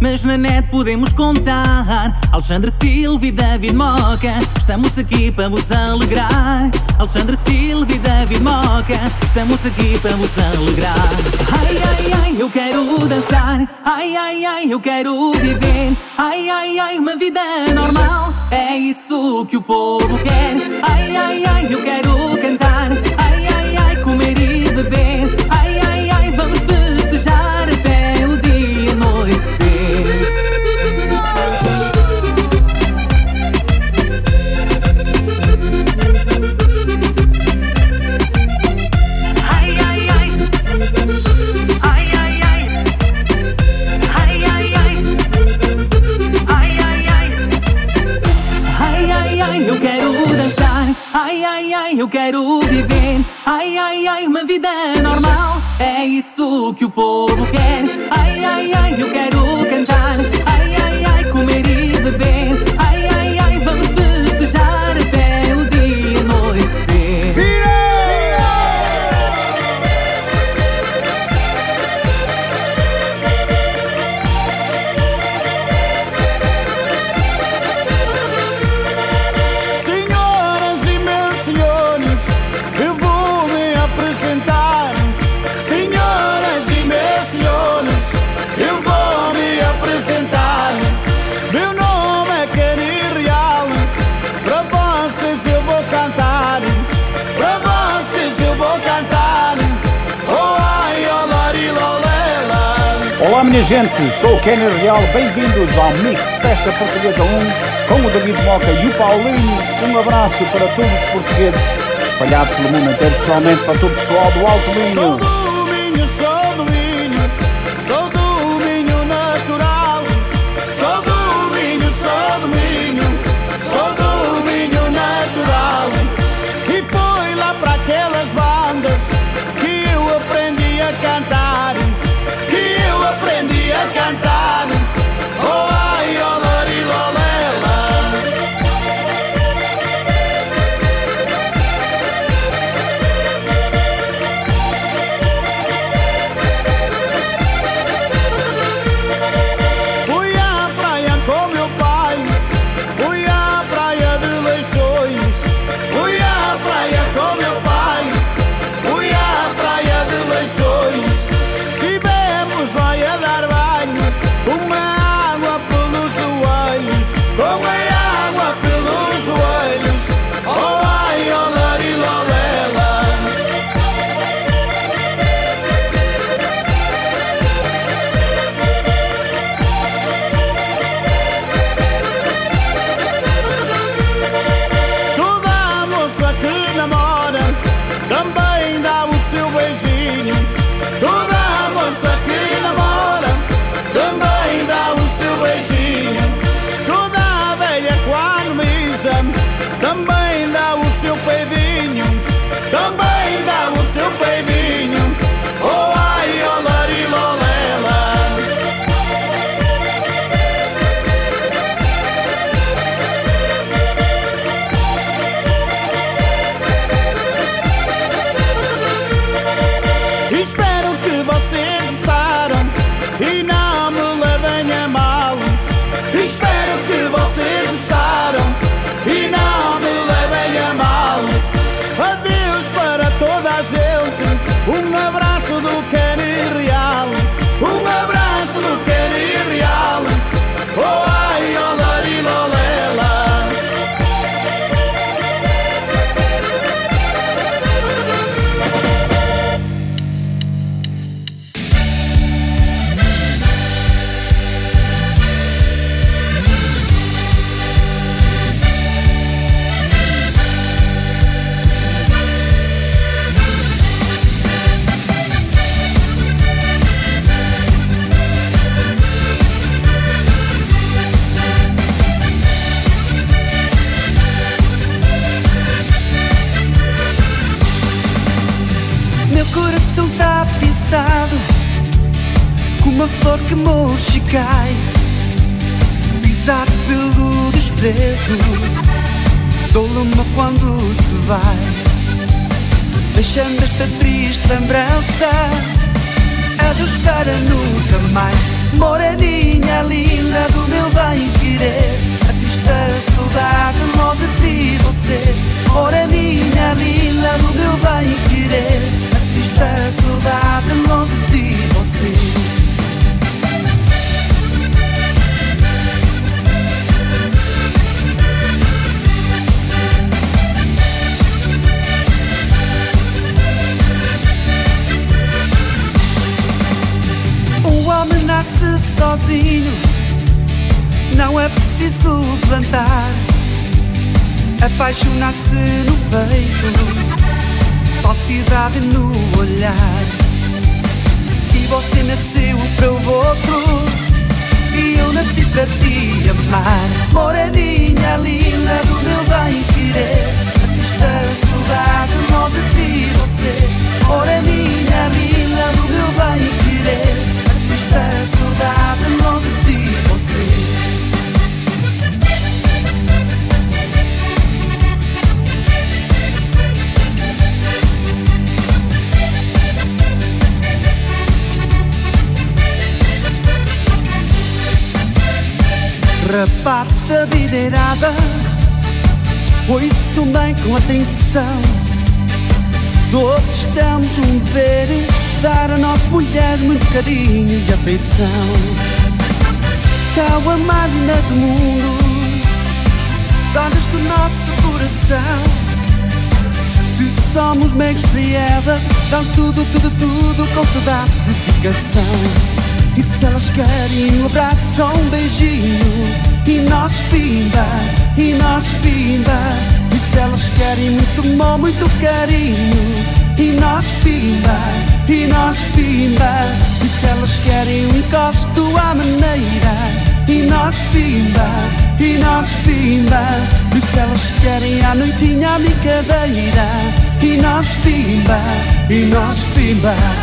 mas na net podemos contar. Alexandre Silva e David Moca, estamos aqui para vos alegrar. Alexandre Silva e David Moca, estamos aqui para vos alegrar. Ai, ai, ai, eu quero dançar. Ai, ai, ai, eu quero viver. Ai, ai, ai, uma vida normal. É isso que o povo quer. Ai, ai, ai, eu quero cantar. Ai, ai, ai, eu quero viver. Ai, ai, ai, uma vida normal. É isso que o povo quer. Ai, ai, ai, eu quero cantar. minha gente, sou o Kenner Real, bem-vindos ao Mix Festa Portuguesa 1 com o David Moca e o Paulinho. Um abraço para todos os portugueses, espalhados pelo mundo inteiro, especialmente para todo o pessoal do Alto Minho. Deixando esta triste lembrança. A Deus para nunca mais. Moreninha linda do meu bem querer. A triste saudade longe de ti você. Moreninha linda do meu bem querer. A triste saudade longe de ti você homem nasce sozinho, não é preciso plantar. Apaixonar-se no peito, falsidade no olhar. E você nasceu para o outro, e eu nasci para te amar. Moreninha linda do meu bem querer, a triste saudade longe de você. Moreninha linda do meu bem querer. Rapazes da videirada Ouçam bem com atenção. Todos temos um dever Dar a nossa mulher muito carinho e afeição. São a linda do mundo Donas do nosso coração. Se somos meios criadas Damos tudo, tudo, tudo com toda a dedicação. E se elas querem um abraço um beijinho E nós pimba, e nós pimba. E se elas querem muito amor, muito carinho e nós pimba, e nós pimba E se elas querem um encosto à maneira. E nós pimba, e nós pimba E se elas querem à noitinha à brincadeira. E nós pimba, e nós pimba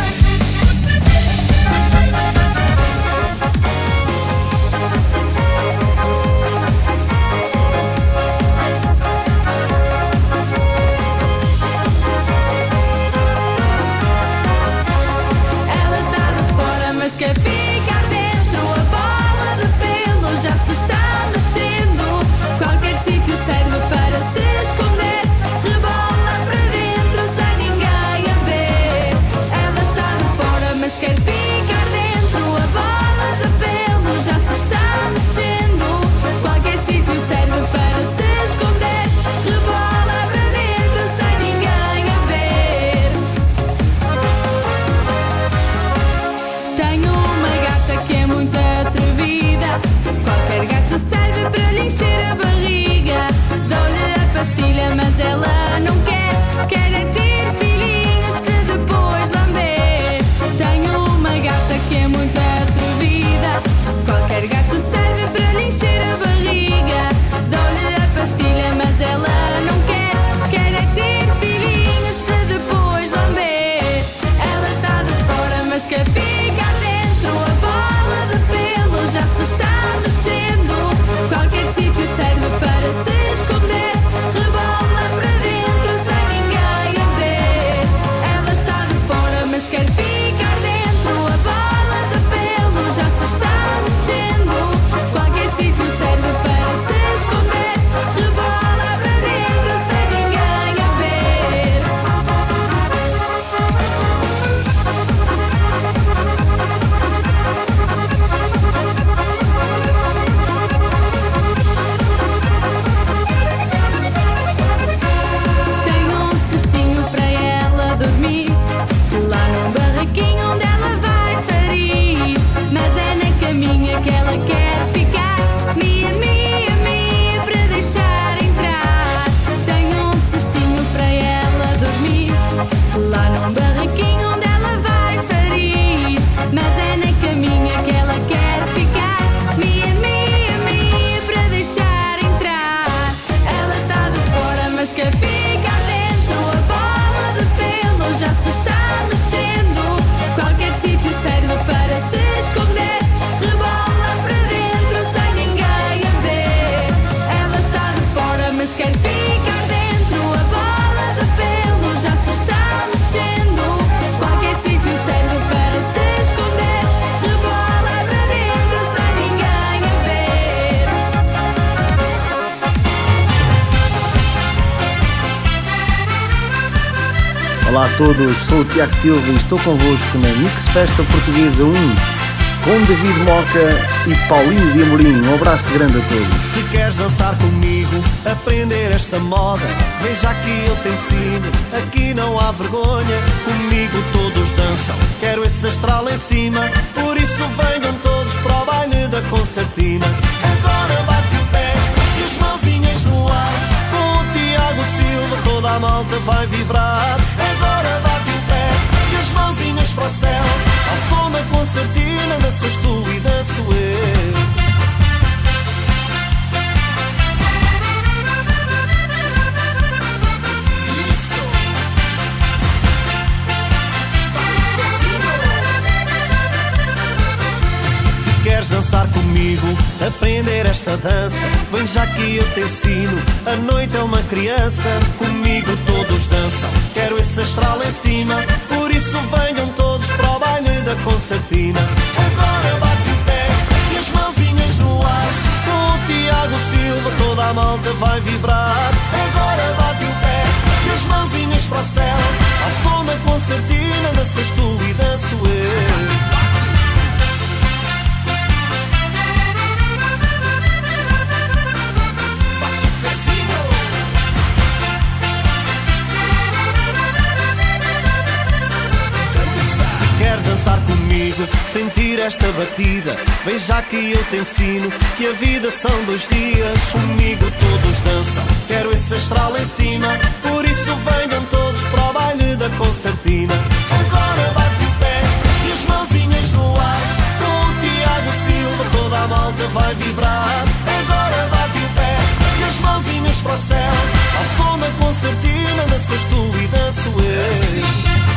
sou o Tiago Silva e estou convosco na Mix Festa Portuguesa 1 com David Moca e Paulinho de Amorim. Um abraço grande a todos. Se queres dançar comigo, aprender esta moda, veja aqui eu te ensino. Aqui não há vergonha, comigo todos dançam. Quero esse astral em cima, por isso venham todos para o baile da concertina. Agora bate o pé e as mãozinhas no ar. Com o Tiago Silva, toda a malta vai vibrar. Agora as mãozinhas para o céu. Dançar comigo, aprender esta dança, vem já que eu te ensino. A noite é uma criança, comigo todos dançam. Quero esse astral em cima, por isso venham todos para o baile da concertina. Agora bate o pé e as mãozinhas no ar. Com o Tiago Silva, toda a malta vai vibrar. Agora bate o pé e as mãozinhas para o céu. Ao som da concertina, danças tu e danço eu. Queres dançar comigo, sentir esta batida, vem já que eu te ensino que a vida são dois dias. Comigo todos dançam, quero esse astral em cima, por isso venham todos para o baile da concertina. Agora bate o pé e as mãozinhas no ar, com o Tiago Silva, toda a malta vai vibrar. Agora bate o pé e as mãozinhas para o céu, ao som da concertina, danças tu e danço eu. Agora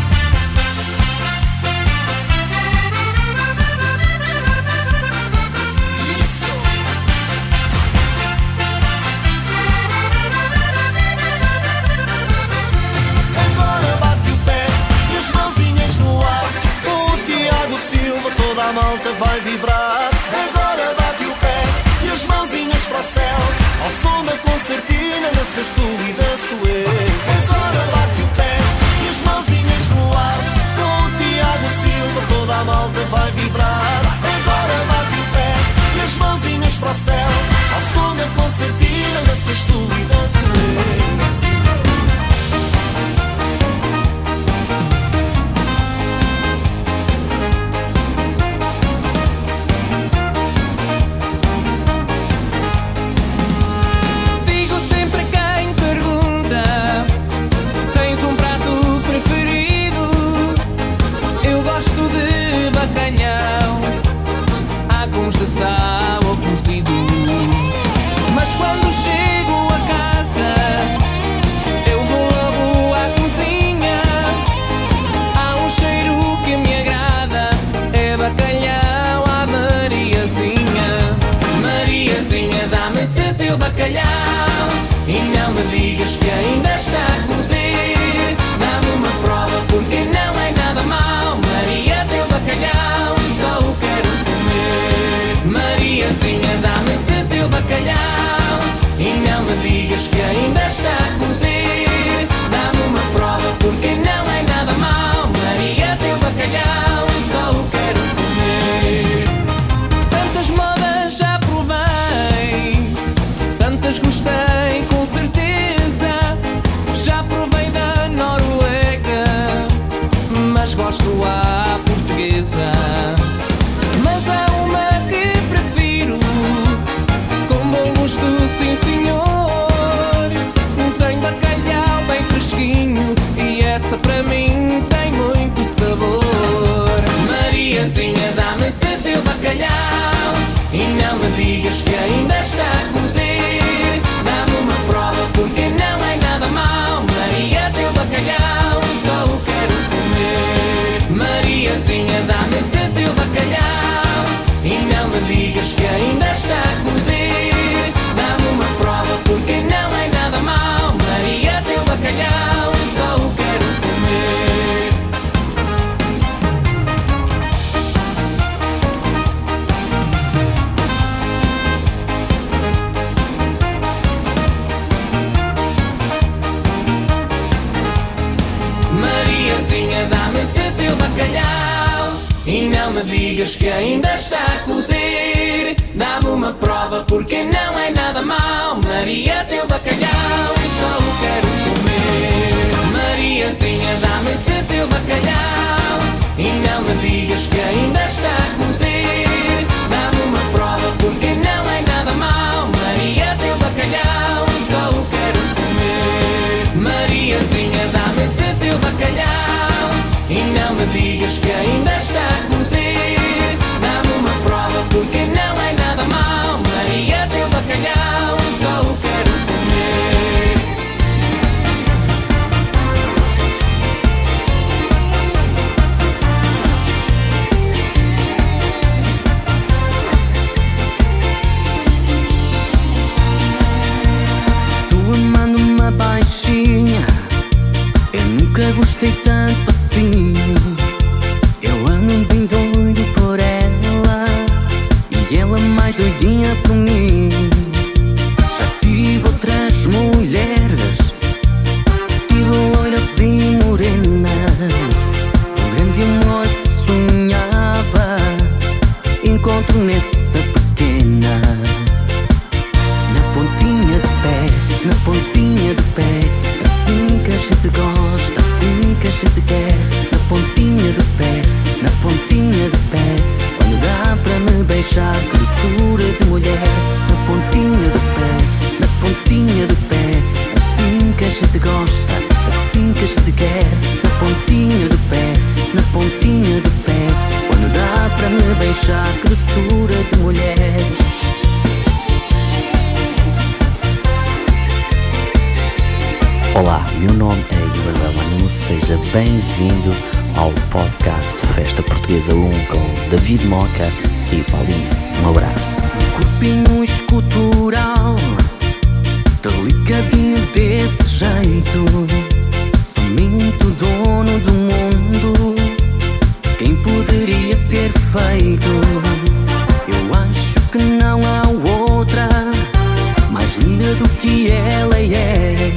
a malta vai vibrar. Agora bate o pé e as mãozinhas para o céu. Ao som da concertina, danças tu e danço eu. Agora bate o pé e as mãozinhas no ar. Com o Tiago Silva, toda a malta vai vibrar. Agora bate o pé e as mãozinhas para o céu. Ao som da concertina, danças tu e danço eu. Bacalhau. E não me digas que ainda está a cozer. Dá-me uma prova porque não é nada mau. Maria, teu bacalhau, só o quero comer. Mariazinha, dá-me esse teu bacalhau bocadinho escultural, delicadinho desse jeito. Somente muito dono do mundo, quem poderia ter feito? Eu acho que não há outra mais linda do que ela é.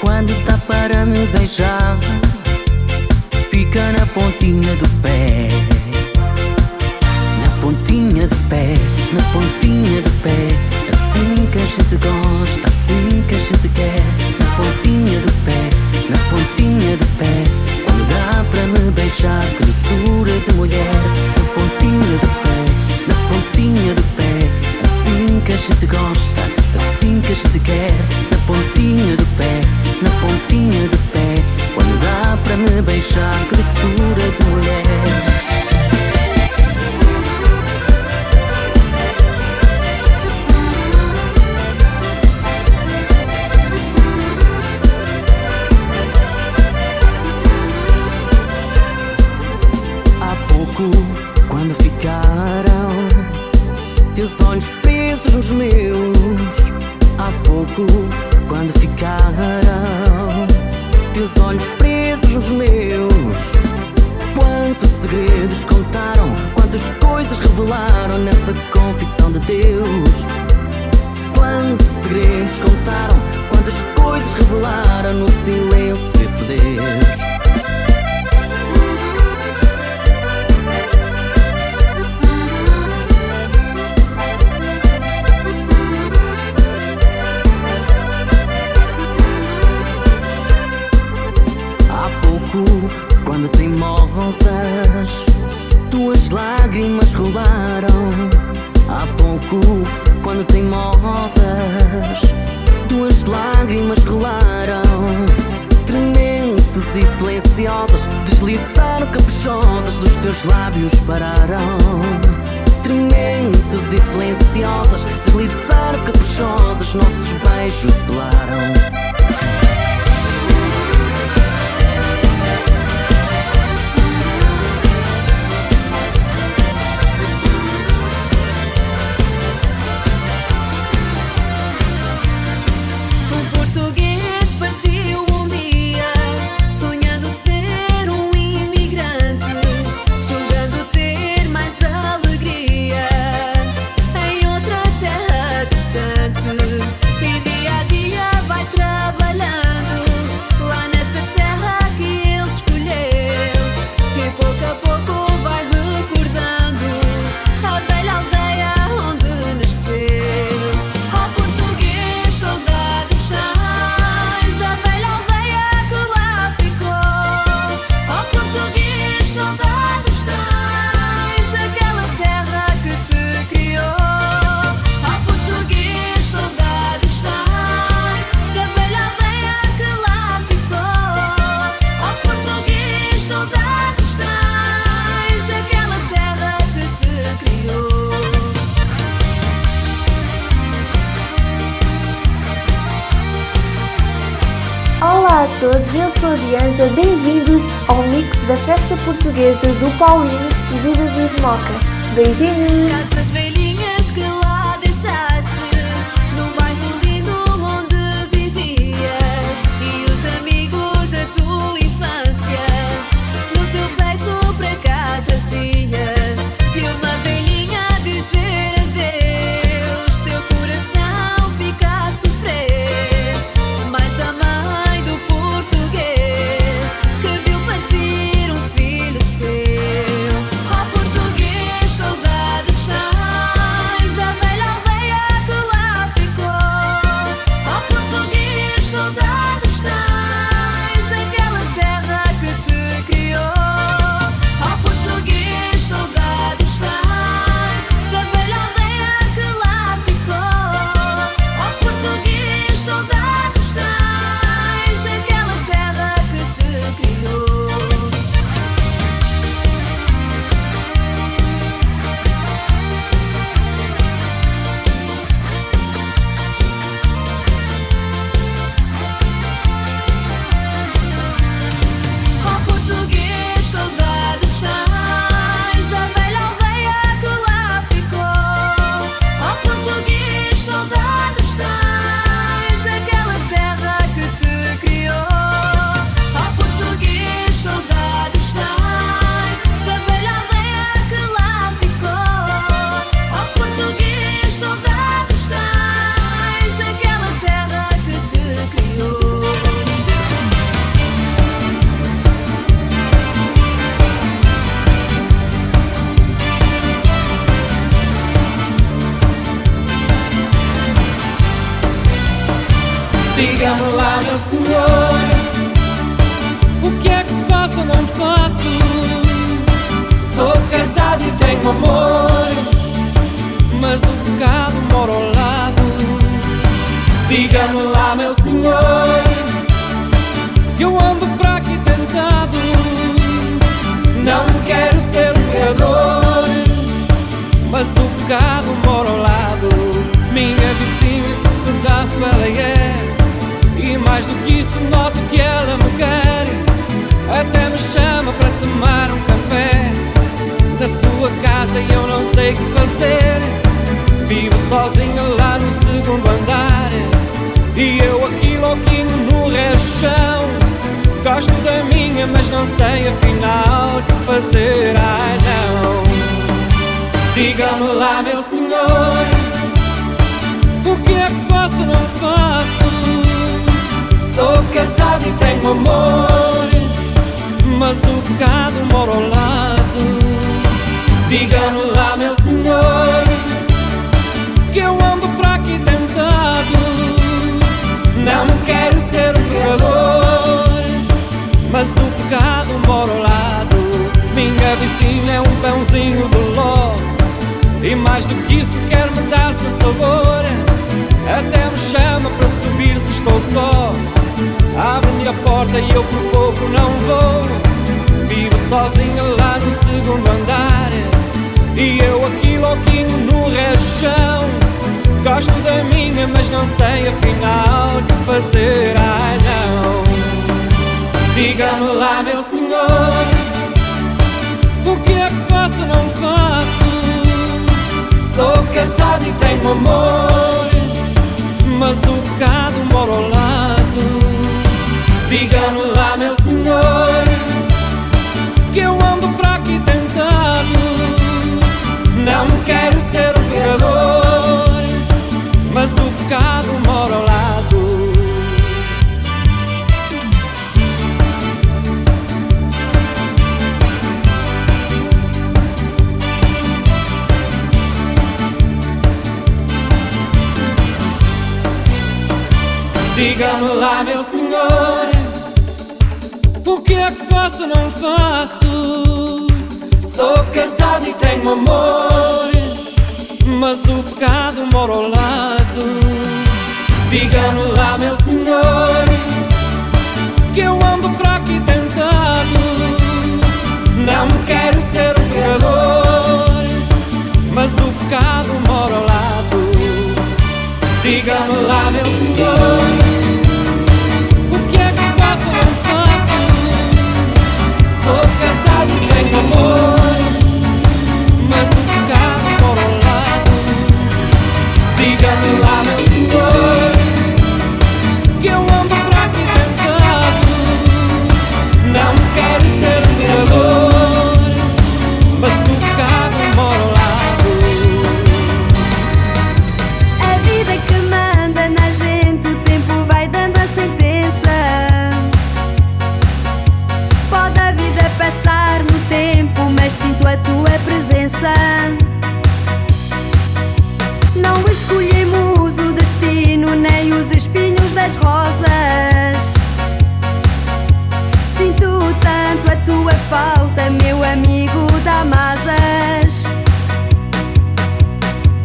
Quando tá para me beijar, fica na pontinha do bem-vindos ao mix da festa portuguesa do Paulinho e do David Moca. Beijinhos! Faço não faço? Sou casado e tenho amor, mas o pecado mora ao lado. Diga-me lá, meu senhor, que eu ando para aqui tentado. Não quero ser um pecador, mas o pecado mora ao lado. Minha vizinha é um pãozinho de ló, e mais do que isso quer me dar seu sabor. Até me chama para subir se estou só. Abre-me a porta e eu por pouco não vou. Vivo sozinha lá no segundo andar. E eu aqui louquinho no resto do chão. Gosto da minha, mas não sei afinal que fazer. Ai não. Diga-me lá, meu senhor. O que é que faço não faço? Sou casado e tenho amor, mas o pecado mora ao lado. Diga-me lá, meu senhor, que eu ando para aqui tentado. Não quero ser um pecador, Diga-me lá, meu senhor, o que é que faço ou não faço? Sou casado e tenho amor, mas o pecado mora ao lado. Diga-me lá, meu senhor, que eu ando para aqui tentado. Não quero ser um pecador, mas o pecado mora ao lado. Diga-me lá, meu senhor, Masukkan pola di dalam mensuai rosas. Sinto tanto a tua falta, meu amigo Damasas.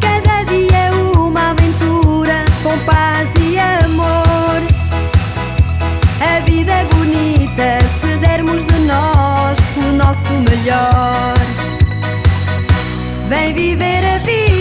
Cada dia é uma aventura com paz e amor. A vida é bonita se dermos de nós o nosso melhor. Vem viver a vida.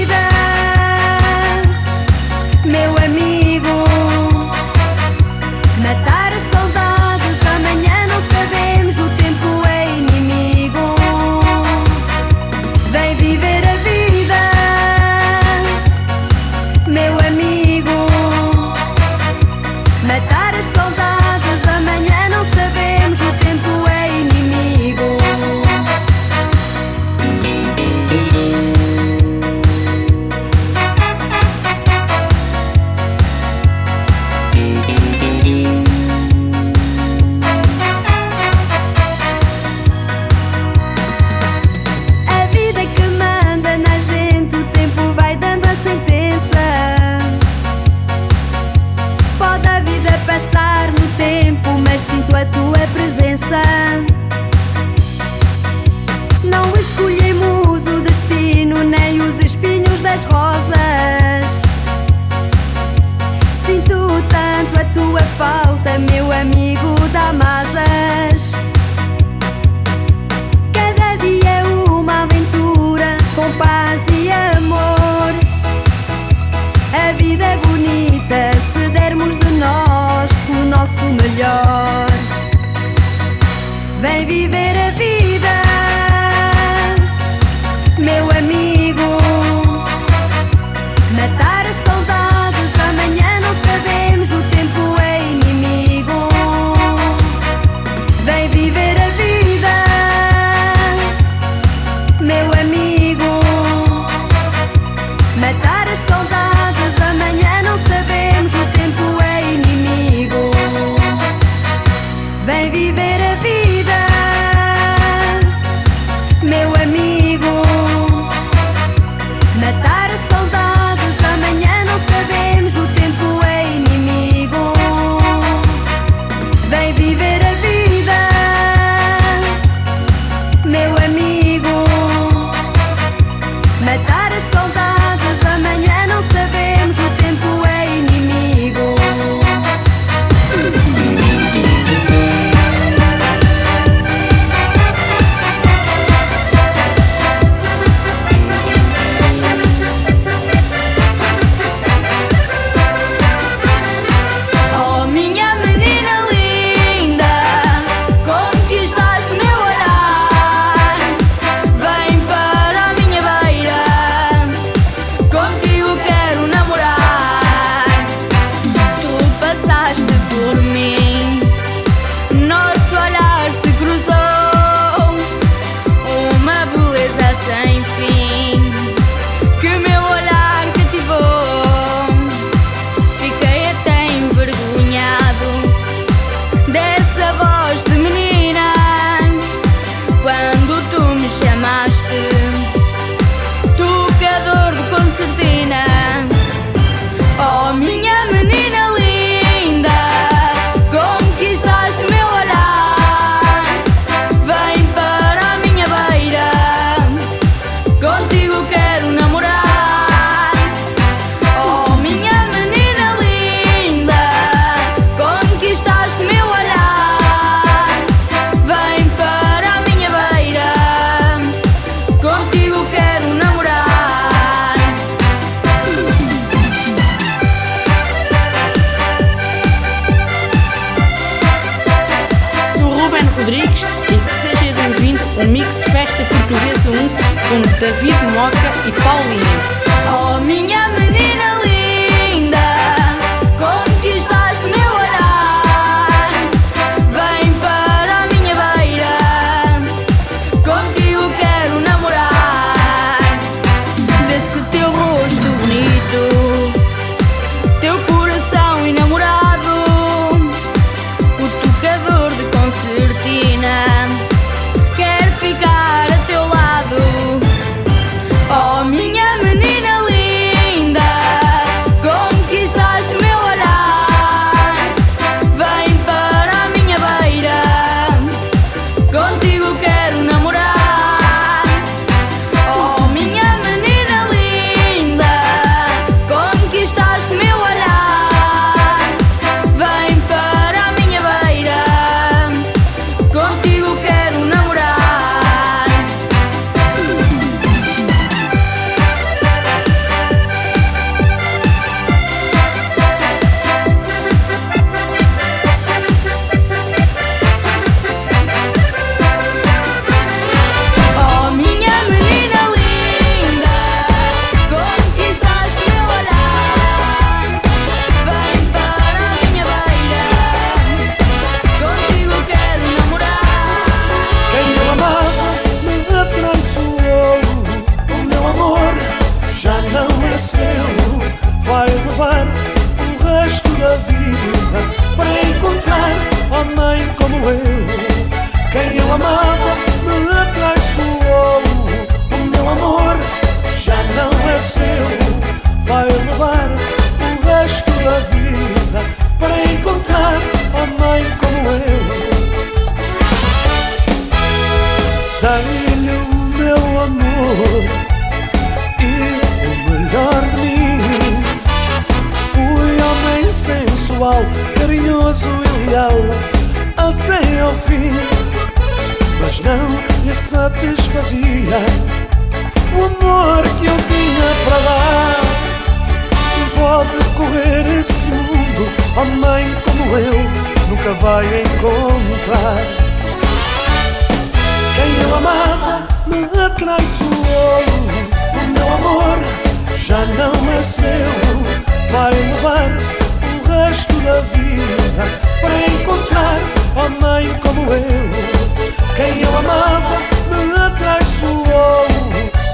Quem eu amava me atraiçoou.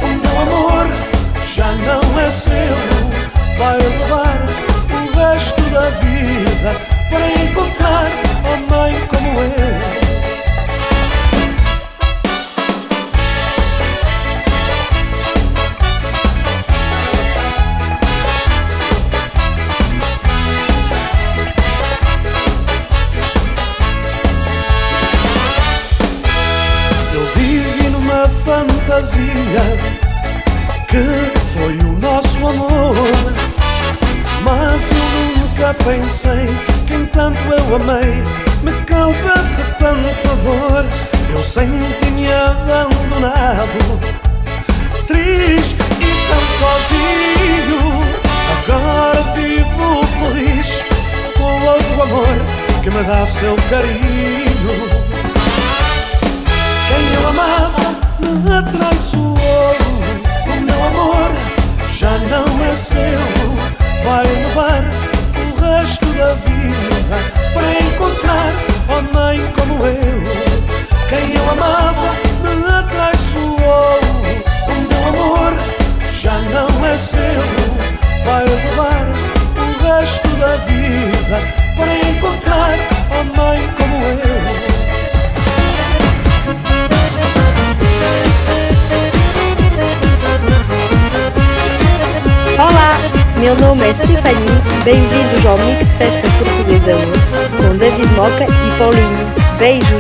O meu amor já não é seu, vai levar o resto da vida. गरीब Beijo!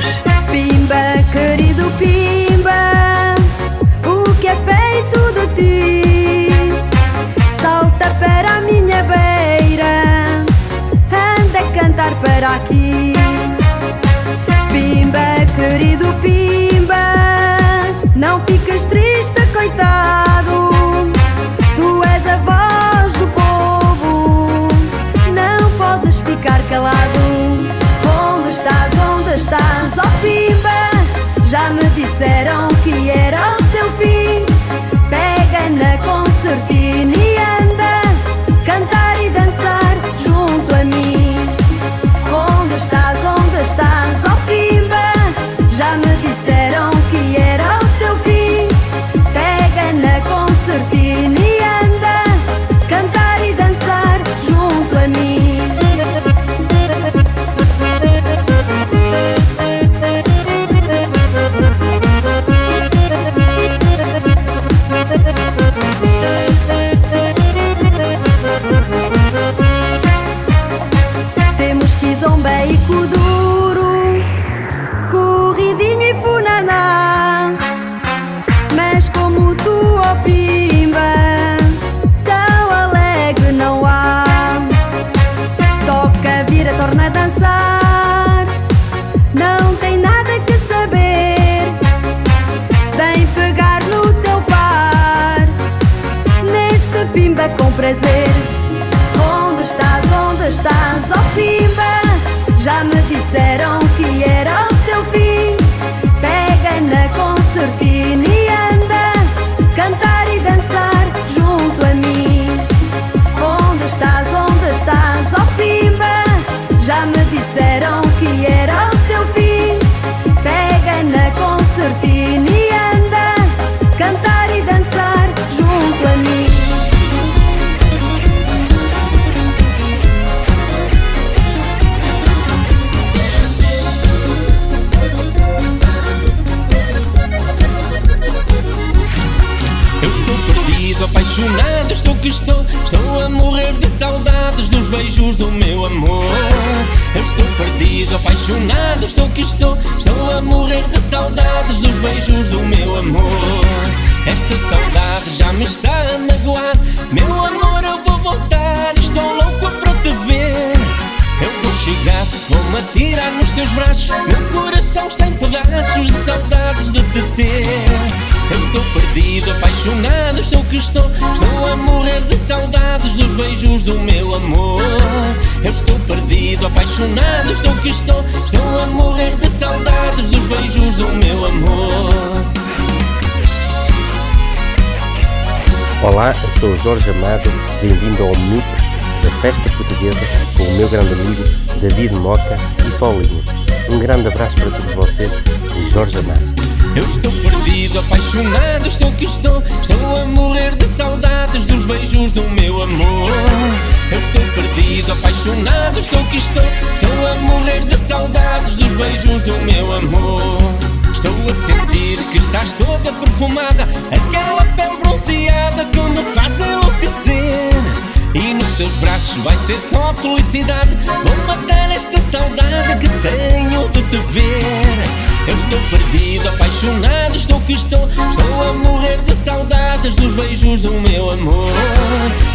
Pimba, com prazer. Onde estás, onde estás, oh Pimba? Já me disseram que era o teu fim. Pega na concertina e anda cantar e dançar junto a mim. Onde estás, onde estás, oh Pimba? Já me disseram que era o apaixonado, estou que estou. Estou a morrer de saudades dos beijos do meu amor. Eu estou perdido, apaixonado, estou que estou. Estou a morrer de saudades dos beijos do meu amor. Esta saudade já me está a magoar. Meu amor, eu vou voltar. Estou louco para te ver. Eu vou chegar, vou-me atirar nos teus braços. Meu coração está em pedaços de saudades de te ter. Eu estou perdido, apaixonado, estou que estou. Estou a morrer de saudades dos beijos do meu amor. Eu estou perdido, apaixonado, estou que estou. Estou a morrer de saudades dos beijos do meu amor. Olá, eu sou Jorge Amado, bem-vindo ao Mix da Festa Portuguesa com o meu grande amigo David Moca e Paulinho. Um grande abraço para todos vocês, Jorge Amado. Eu estou perdido, apaixonado, estou que estou. Estou a morrer de saudades dos beijos do meu amor. Eu estou perdido, apaixonado, estou que estou. Estou a morrer de saudades dos beijos do meu amor. Estou a sentir que estás toda perfumada, aquela pele bronzeada que me faz enlouquecer. E nos teus braços vai ser só felicidade. Vou matar esta saudade que tenho de te ver. Eu estou perdido, apaixonado, estou que estou. Estou a morrer de saudades dos beijos do meu amor.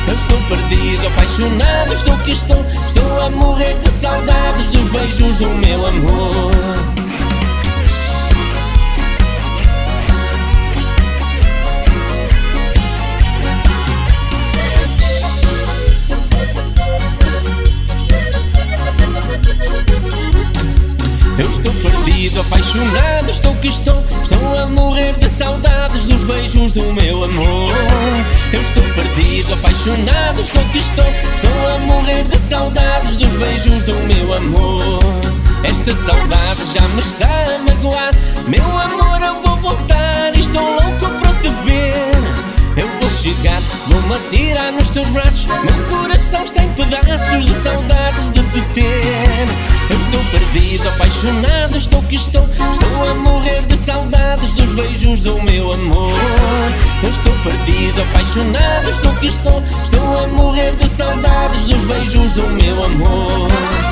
Eu estou perdido, apaixonado, estou que estou. Estou a morrer de saudades dos beijos do meu amor. Eu estou perdido, apaixonado, estou que estou. Estou a morrer de saudades dos beijos do meu amor. Eu estou perdido, apaixonado, estou que estou. Estou a morrer de saudades dos beijos do meu amor. Esta saudade já me está a magoar. Meu amor, eu vou voltar. Estou louco para te ver. Eu vou chegar, vou-me atirar nos teus braços. Meu coração está em pedaços de saudades de te ter. Eu estou perdido, apaixonado, estou que estou. Estou a morrer de saudades dos beijos do meu amor. Eu estou perdido, apaixonado, estou que estou. Estou a morrer de saudades dos beijos do meu amor.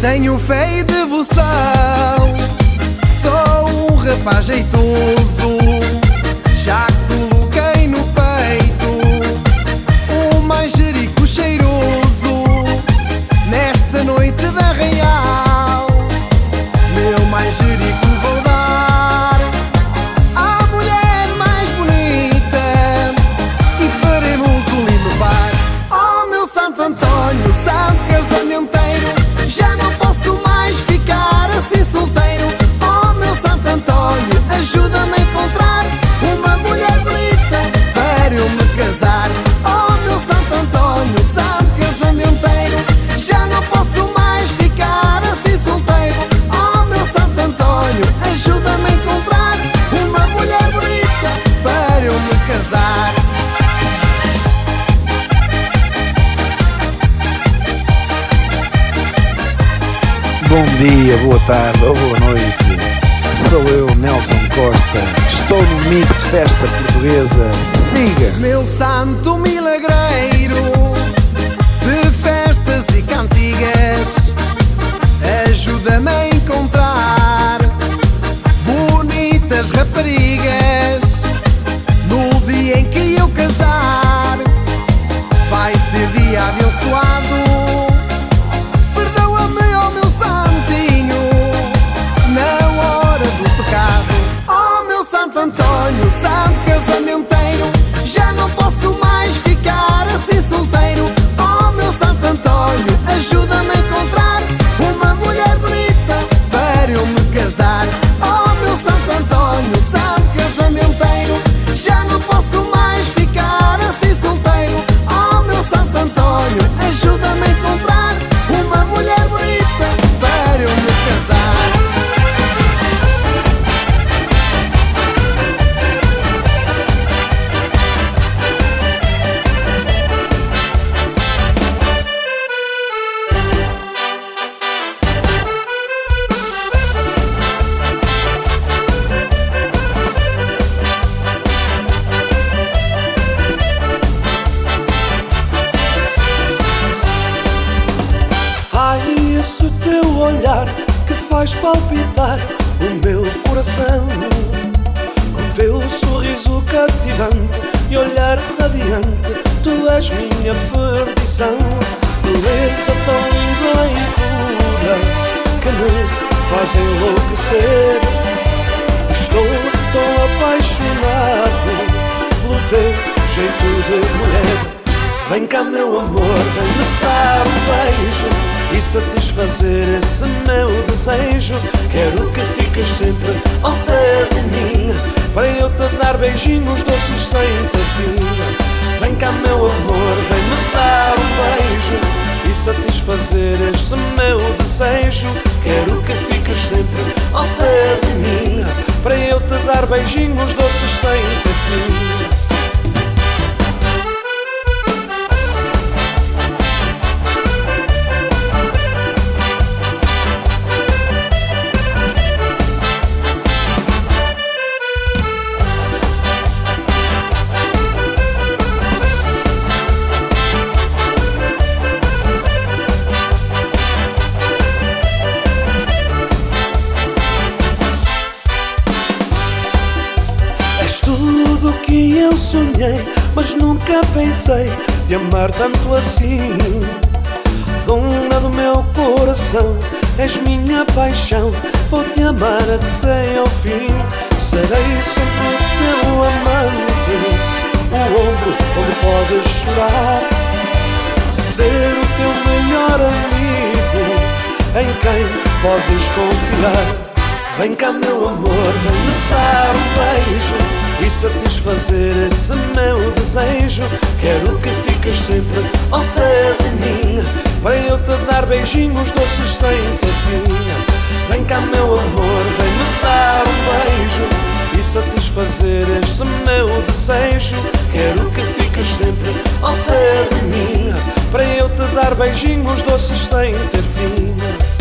Tenho fé e devoção, sou um rapaz jeitoso. Dia, boa tarde ou boa noite. Sou eu, Nelson Costa. Estou no Mix Festa Portuguesa. Siga! Meu santo milagreiro esse meu desejo. Quero que fiques sempre ao pé de mim para eu te dar beijinhos doces sem fim. Nunca pensei de amar tanto assim. Dona do meu coração, és minha paixão, vou te amar até ao fim. Serei sempre teu amante, o ombro onde podes chorar. Ser o teu melhor amigo, em quem podes confiar. Vem cá, meu amor, vem-me dar um beijo e satisfazer esse meu desejo. Quero que fiques sempre ao pé de mim para eu te dar beijinhos doces sem ter fim. Vem cá, meu amor, vem-me dar um beijo e satisfazer esse meu desejo. Quero que fiques sempre ao pé de mim para eu te dar beijinhos doces sem ter fim.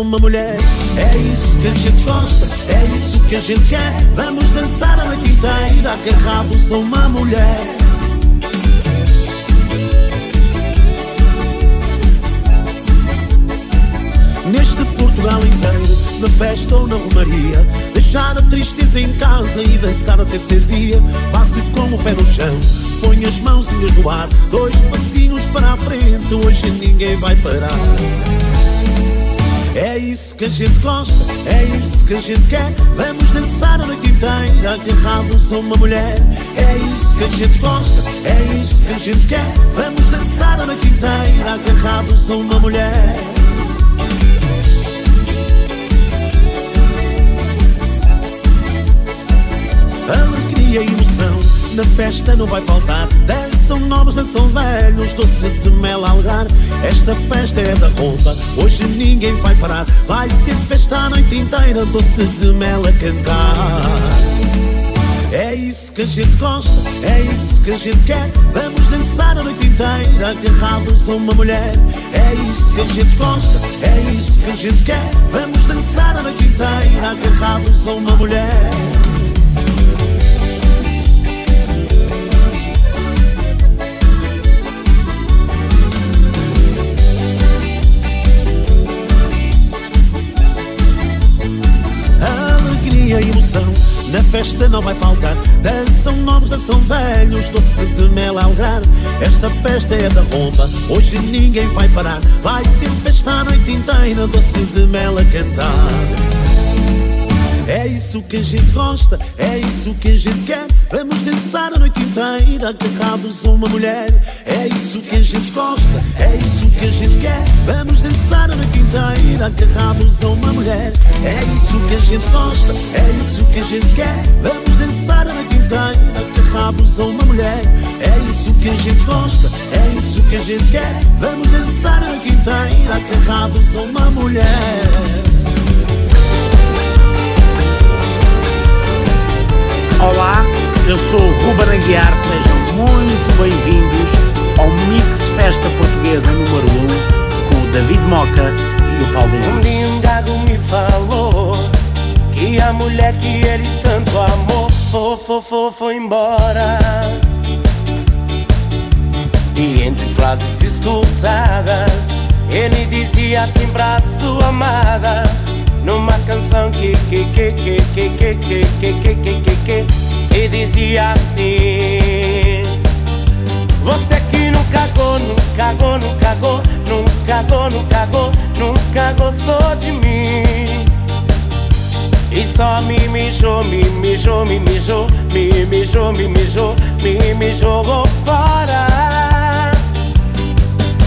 Uma mulher. É isso que a gente gosta, é isso que a gente quer. Vamos dançar a noite inteira, agarrados a uma mulher. Neste Portugal inteiro, na festa ou na romaria Deixar a tristeza em casa e dançar até ser dia Bate com o pé no chão, põe as mãozinhas no ar Dois passinhos para a frente, hoje ninguém vai parar é isso que a gente gosta, é isso que a gente quer. Vamos dançar a noite inteira, agarrados a uma mulher. É isso que a gente gosta, é isso que a gente quer. Vamos dançar a noite inteira, agarrados a uma mulher. Alegria e emoção, na festa não vai faltar. Dançam novos, dançam velhos, doce de mel algar. Esta festa é da roupa, hoje ninguém vai parar. Vai ser festa a noite inteira, doce de mel a cantar. É isso que a gente gosta, é isso que a gente quer. Vamos dançar a noite inteira, agarrados a uma mulher. É isso que a gente gosta, é isso que a gente quer. Vamos dançar a noite inteira, agarrados a uma mulher. Alegria e emoção, na festa não vai faltar. Dançam novos, dançam velhos, doce de mel algar. Esta festa é da roupa, hoje ninguém vai parar. Vai ser festa a noite inteira, doce de mel a cantar. É isso que a gente gosta, é isso que a gente quer. Vamos dançar a noite inteira, agarrados a uma mulher. É isso que a gente gosta, é isso que a gente quer. Vamos dançar a noite inteira, agarrados a uma mulher. É isso que a gente gosta, é isso que a gente quer. Vamos dançar a noite inteira, agarrados a uma mulher. É isso que a gente gosta, é isso que a gente quer. Vamos dançar a noite inteira, agarrados a uma mulher. Olá, eu sou o Ruben Aguiar, sejam muito bem-vindos ao Mix Festa Portuguesa número 1 com o David Moca e o Um Paulinho. dia um gago me falou que a mulher que ele tanto amou foi, foi, foi, foi embora. E entre frases escutadas, ele dizia assim pra sua amada: numa canção que que que que que que que que que que que que que dizia assim Você que nunca cagou, nunca cagou, nunca cagou, nunca cagou, nunca cagou, nunca gostou de mim e só me mijou, me mijou, me mijou, me mijou, me mijou, me me jogou fora.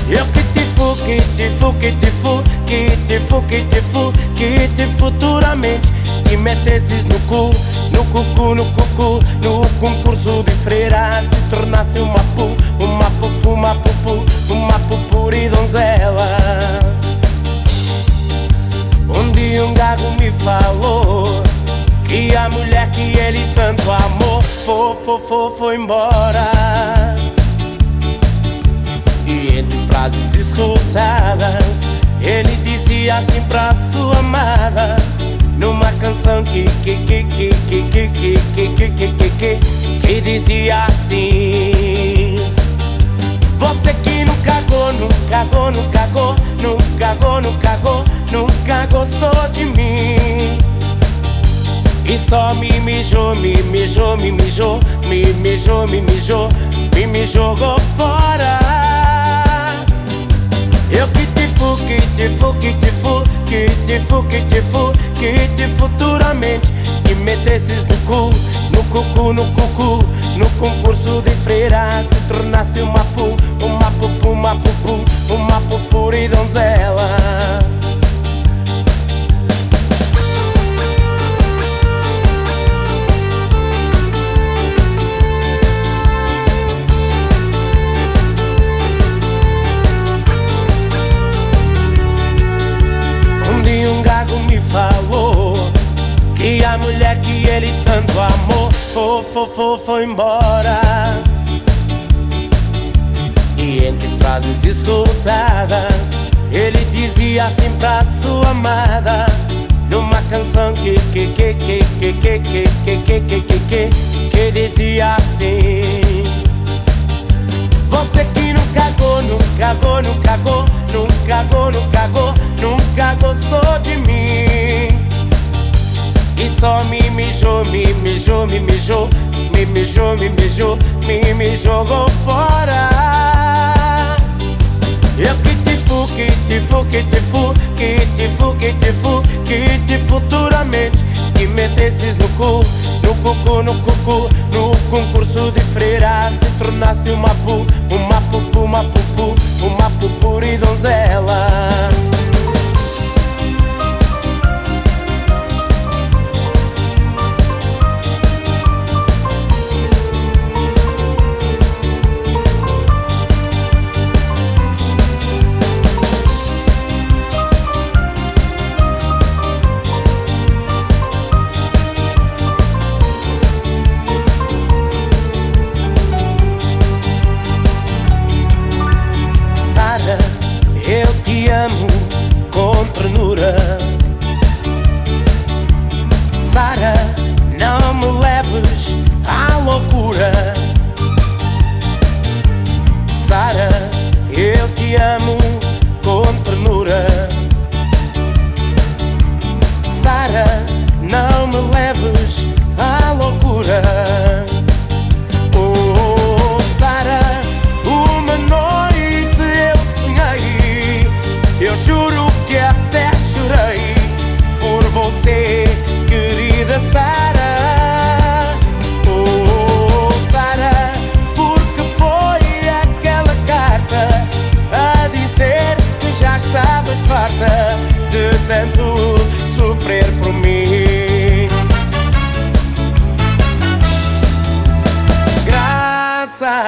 Eu que te fu, que te fu, que te fu, que te fu, que te fu, que te futuramente te metesses no cu, no cucu, no cucu, no concurso de freiras, te tornaste uma pu, uma pupu, uma pupu, uma pupuri donzela. Um dia um gago me falou que a mulher que ele tanto amou foi, foi, foi, foi embora. E entre frases escutadas, ele dizia assim pra sua amada. Numa canção que que que que que que que que que que que que que dizia assim Você que nunca cagou, nunca cagou, nunca cagou, nunca cagou, nunca cagou, nunca gostou de mim e só me mijou, me mijou, me mijou, me mijou, me mijou, me me jogou fora. Eu que que te fu, que te fu, que te fu, que te fu, que te futuramente te metesses no cu, no cucu, no cucu, no concurso de freiras te tornaste uma pu, uma pupu, uma pupu, uma pupuri donzela. Que ele tanto amou Foi, foi, foi, foi embora E entre frases escutadas Ele dizia assim pra sua amada Numa canção que que que que que que que que que que que que Que dizia assim Você que nunca cagou, nunca cagou, nunca cagou, nunca cagou, nunca cagou, nunca gostou de mim. E só me mijou, me mijou, me mijou, me mijou, me mijou, me me jogou fora. Eu que te fu, que te fu, que te fu, que te fu, que te fu, que te futuramente te metesses no cu, no cucu, no cucu, no concurso de freiras te tornaste uma pu, uma pupu, uma pupu, uma pupuri donzela.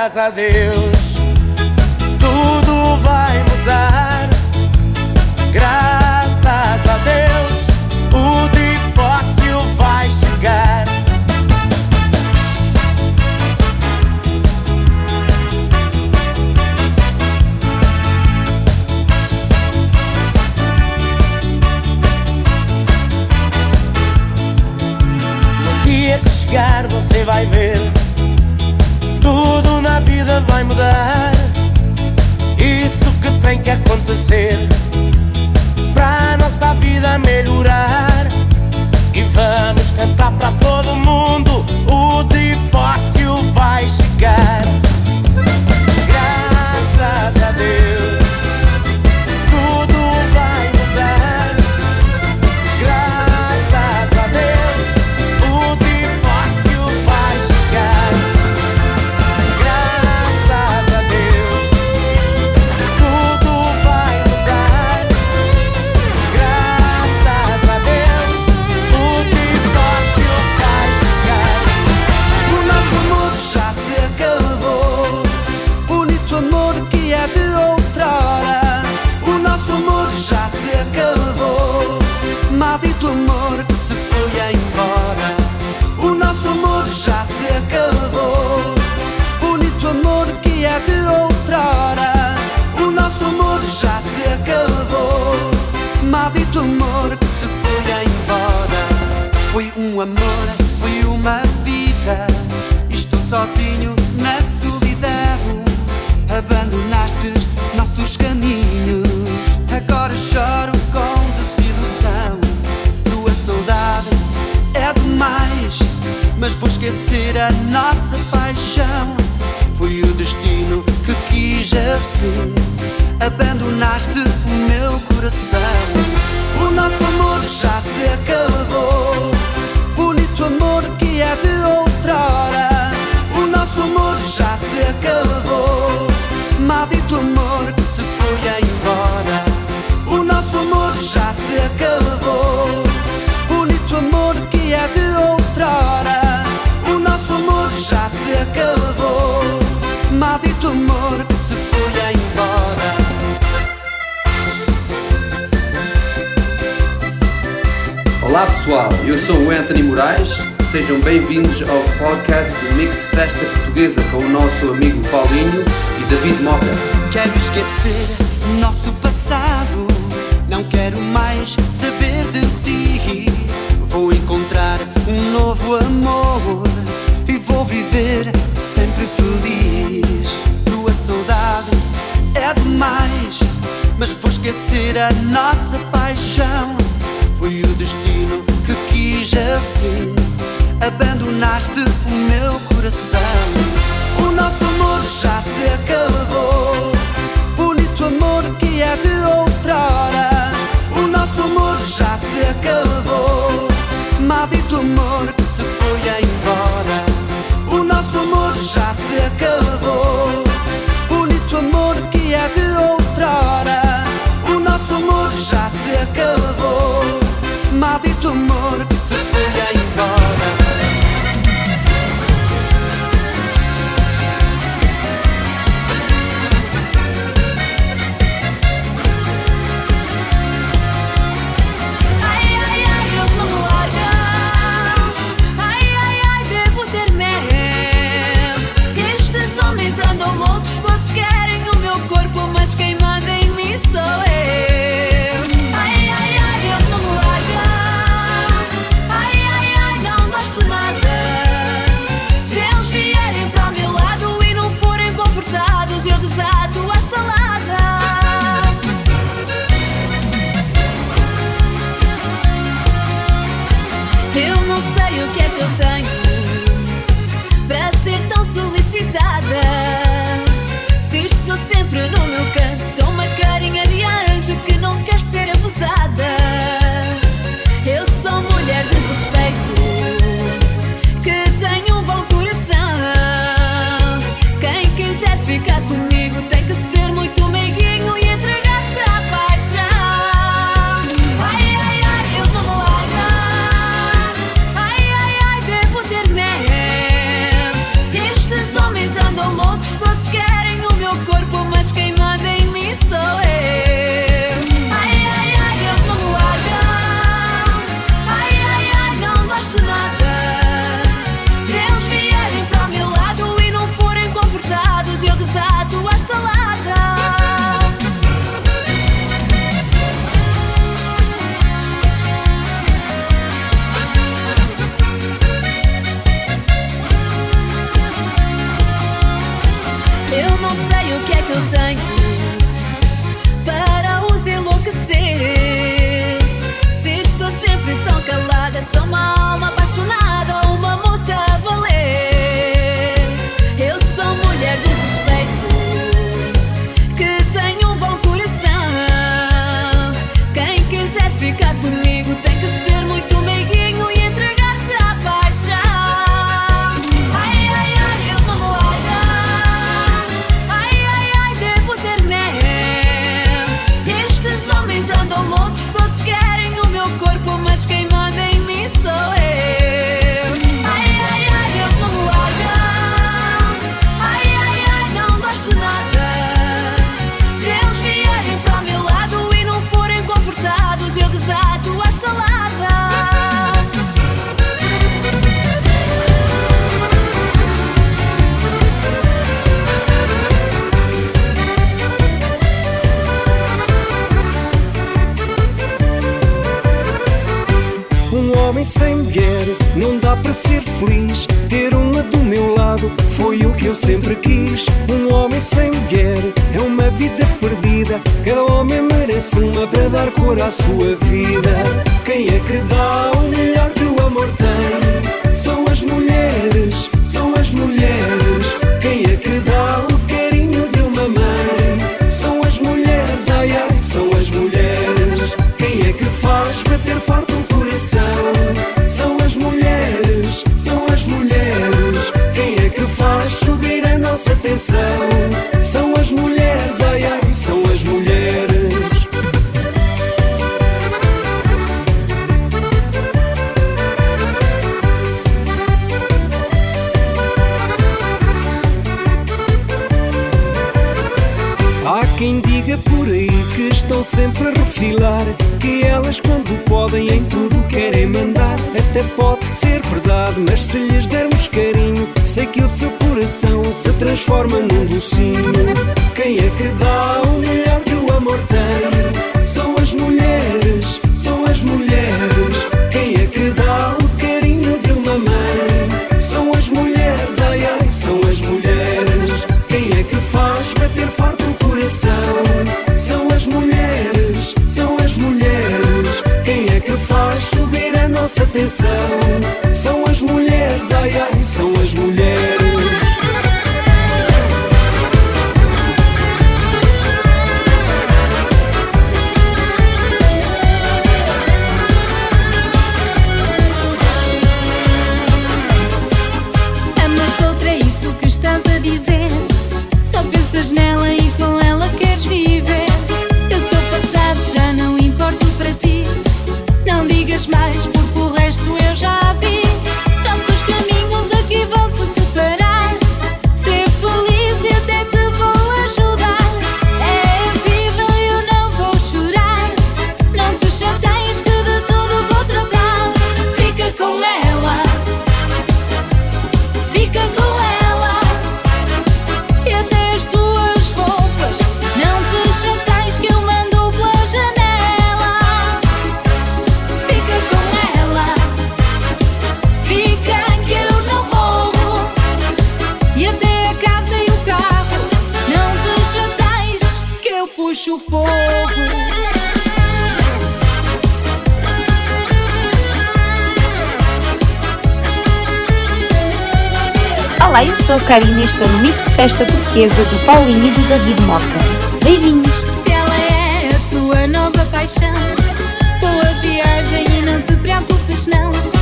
Graças a Deus, Isso que tem que acontecer pra nossa vida melhorar. E vamos cantar pra todo mundo: sozinho na solidão. Abandonaste nossos caminhos. Agora choro com desilusão. Tua saudade é demais. Mas vou esquecer a nossa paixão. Foi o destino que quis assim. Abandonaste o meu coração. O nosso amor já se acabou. Bonito amor que é de outrora. O nosso amor já se acabou. Maldito amor que se foi embora. O nosso amor já se acabou. Bonito amor que é de outrora. O nosso amor já se acabou. Maldito amor que se foi embora. Olá pessoal, eu sou o Anthony Moraes. Sejam bem-vindos ao podcast do Mix Festa Portuguesa com o nosso amigo Paulinho e David Mota. Quero esquecer nosso passado. Não quero mais saber de ti. Vou encontrar um novo amor e vou viver sempre feliz. Tua saudade é demais, mas vou esquecer a nossa paixão. Foi o destino que quis assim. Abandonaste o meu coração. O nosso amor já se acabou. Bonito amor que é de outrora. O nosso amor já se acabou. Maldito amor que se foi embora. O nosso amor já se acabou. Bonito amor que é de outrora. O nosso amor já se acabou. Maldito amor que ser feliz. Ter uma do meu lado foi o que eu sempre quis. Um homem sem mulher é uma vida perdida. Cada homem merece uma para dar cor à sua vida. Quem é que dá o melhor que o amor tem? São as mulheres, são as mulheres. A nossa tensão? São as mulheres, ai ai, são as mulheres. Há quem diga por aí que estão sempre a refilar Que elas quando podem em tudo querem mandar Até pode ser verdade, mas se lhes dermos carinho Sei que o seu coração se transforma num docinho Quem é que dá o melhor que o amor tem? São as mulheres, são as mulheres nossa tensão? São as mulheres, ai ai, são as mulheres sou a Karina e estou no Mix Festa Portuguesa do Paulinho e do David Moca. Beijinhos! Se ela é a tua nova paixão, boa viagem e não te preocupes não.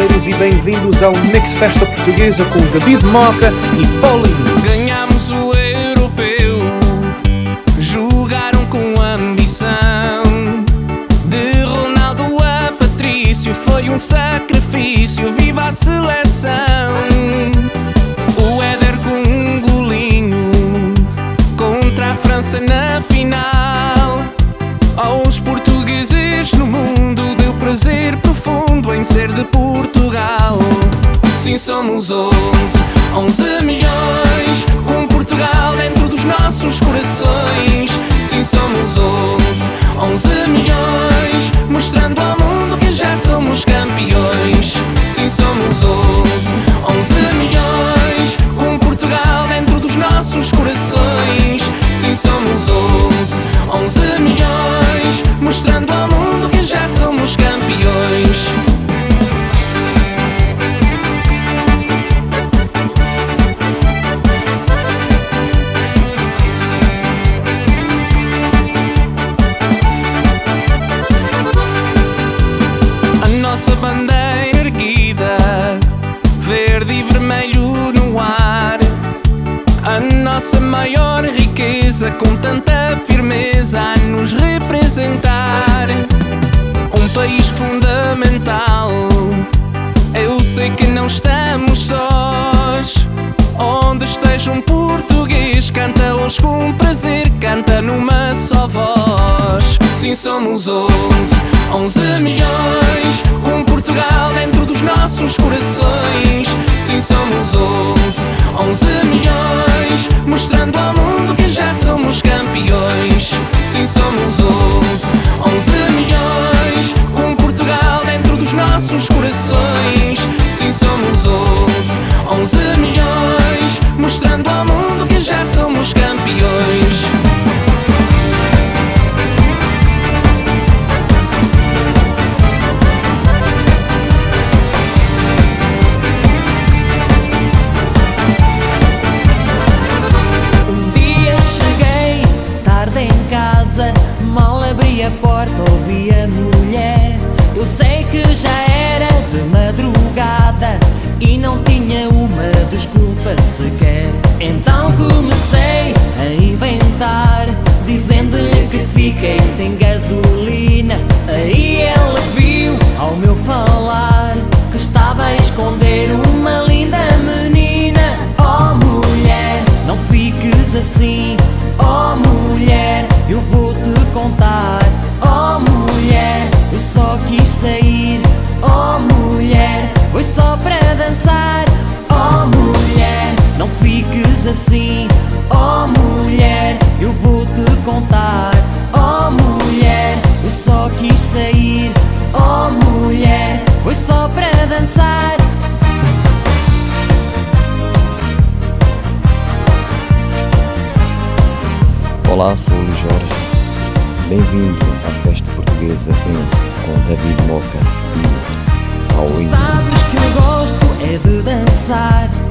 E bem-vindos ao Mix Festa Portuguesa com David Moca e Paulinho. Ganhamos o europeu, jogaram com ambição. De Ronaldo a Patrício foi um sacrifício, viva a seleção. Somos 11, 11 milhões. Um Portugal dentro dos nossos corações. Sim, somos 11, 11 milhões. Mostrando ao assim. Oh mulher, eu vou te contar. Oh mulher, eu só quis sair. Oh mulher, foi só para dançar. Olá, sou o Jorge. Bem-vindo à Festa Portuguesa FM com David Moca e ao Sabes que eu gosto é de dançar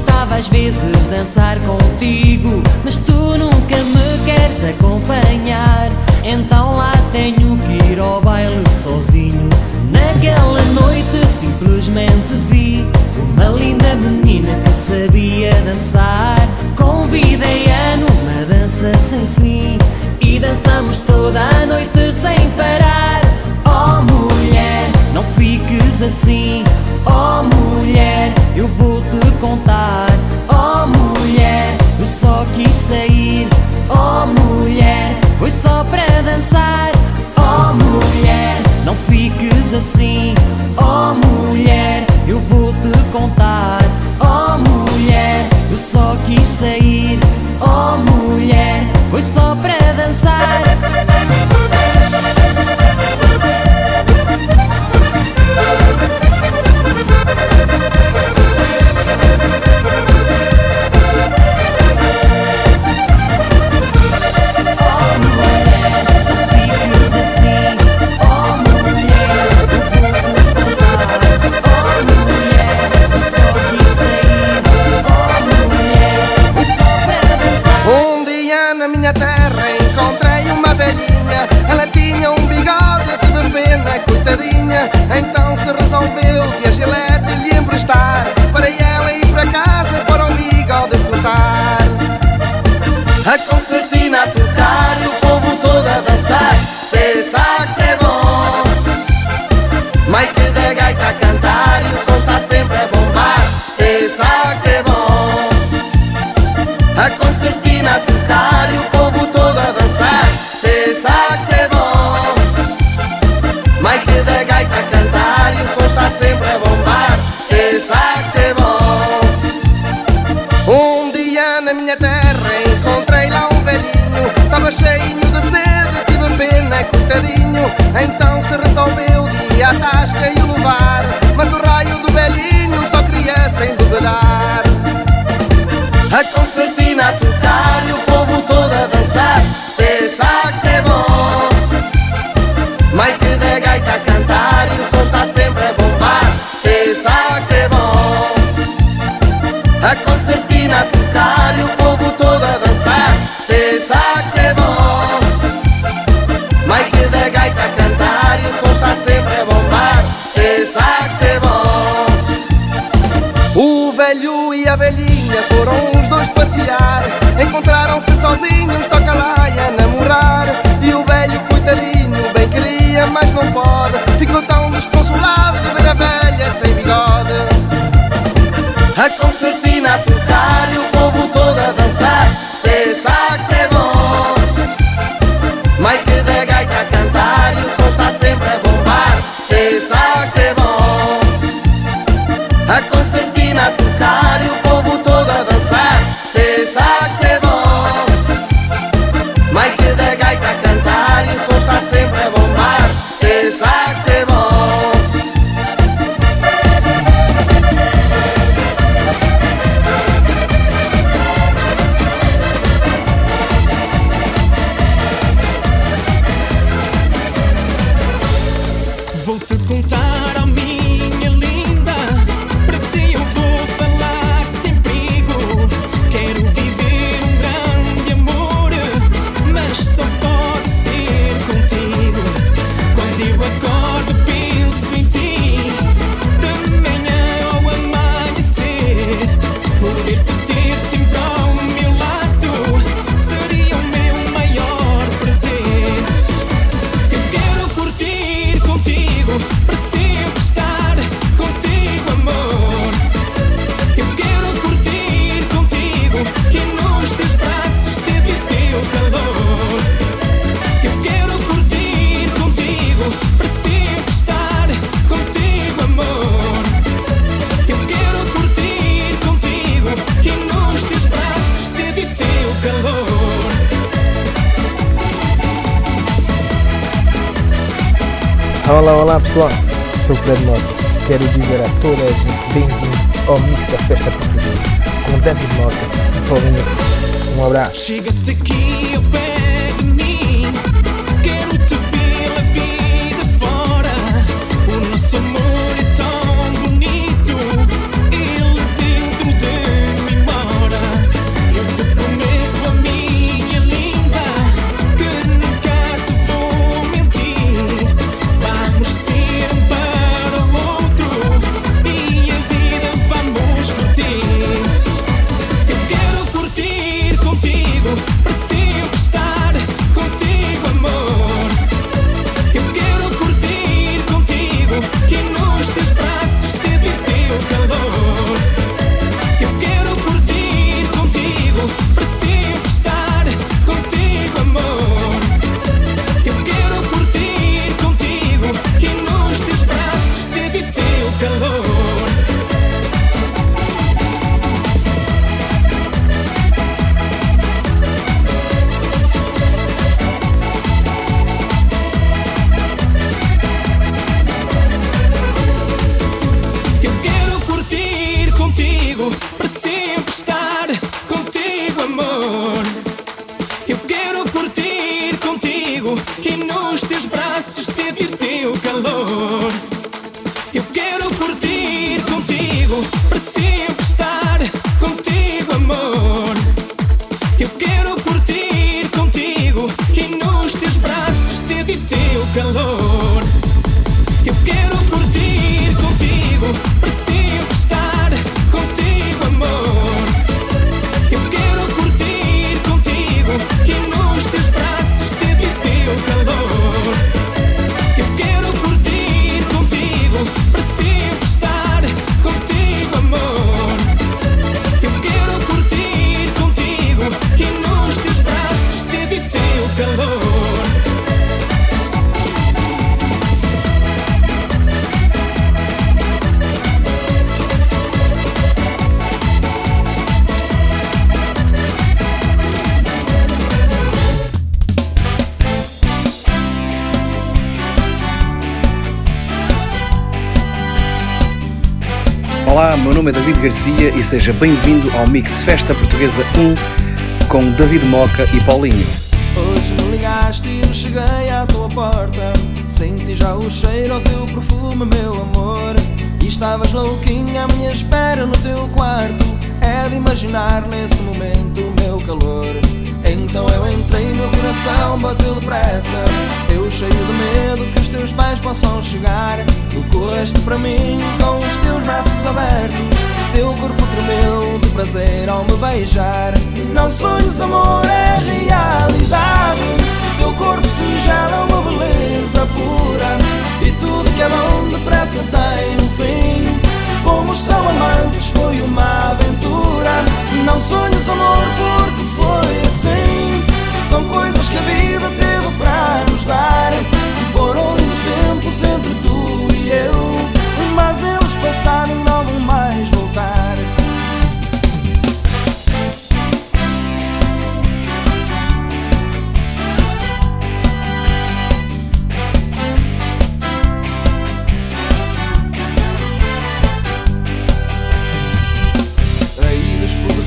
gostava às vezes dançar contigo, mas tu nunca me queres acompanhar. Então lá tenho que ir ao baile sozinho. Naquela noite simplesmente vi uma linda menina que sabia dançar. Convidei-a numa dança sem fim e dançamos toda a noite sem parar. Oh mulher, não fiques assim. Oh mulher, eu vou contar. Oh mulher, eu só quis sair. Oh mulher, foi só para dançar. Oh mulher, não fiques assim. Oh mulher, eu vou te contar. Oh mulher, eu só quis sair. Oh mulher, foi só para dançar. Entonces, Então se resolveu dia, atasca e o levar sou Fred Lopes. Quero dizer a toda a gente bem-vindo ao Mix da Festa Portuguesa. Com David Mota e Paulinho. Um abraço. Garcia e seja bem-vindo ao Mix Festa Portuguesa 1 com David Moca e Paulinho. Hoje me ligaste e cheguei à tua porta. Senti já o cheiro ao teu perfume, meu amor. E estavas louquinha à minha espera no teu quarto. É de imaginar nesse momento o meu calor. Então eu entrei, meu coração bateu depressa. Eu cheio de medo que os teus pais possam chegar. Tu correste para mim com os teus braços abertos. Teu corpo tremeu de prazer ao me beijar. Não sonhos, amor, é realidade. Teu corpo se singela uma beleza pura. E tudo que é bom depressa tem um fim. Fomos só amantes, foi uma aventura. Não sonhos, amor, porque foi assim. São coisas que a vida teve para nos dar. Foram dos tempos entre tu e eu. Mas eles passaram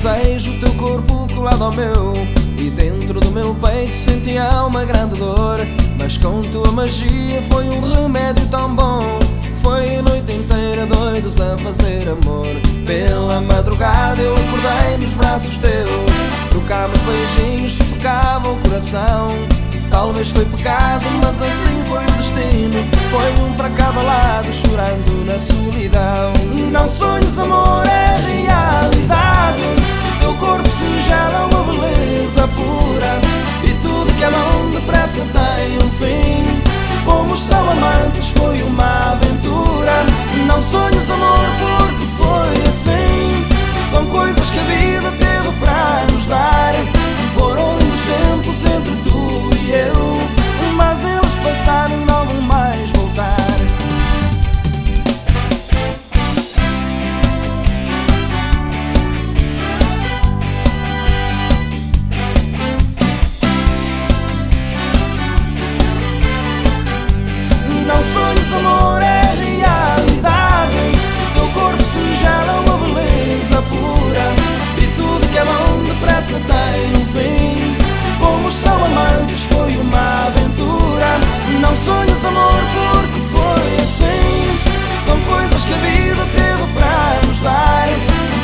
Desejo, teu corpo colado ao meu E dentro do meu peito sentia uma grande dor. Mas com tua magia foi um remédio tão bom. Foi a noite inteira doidos a fazer amor. Pela madrugada eu acordei nos braços teus. Trocámos beijinhos, sufocavam o coração. Talvez foi pecado, mas assim foi o destino. Foi um para cada lado, chorando na solidão. Não sonhos, amor, é realidade É uma beleza pura. E tudo que é bom depressa tem um fim. Fomos só amantes, foi uma aventura. Não sonhos, amor, porque foi assim. São coisas que a vida teve para nos dar. Foram lindos tempos entre tu e eu. Mas eles passaram e não mais sonhos, amor, é realidade. Teu corpo singelo é uma beleza pura. E tudo que é bom depressa tem um fim. Fomos só amantes, foi uma aventura. Não sonhos, amor, porque foi assim. São coisas que a vida teve para nos dar.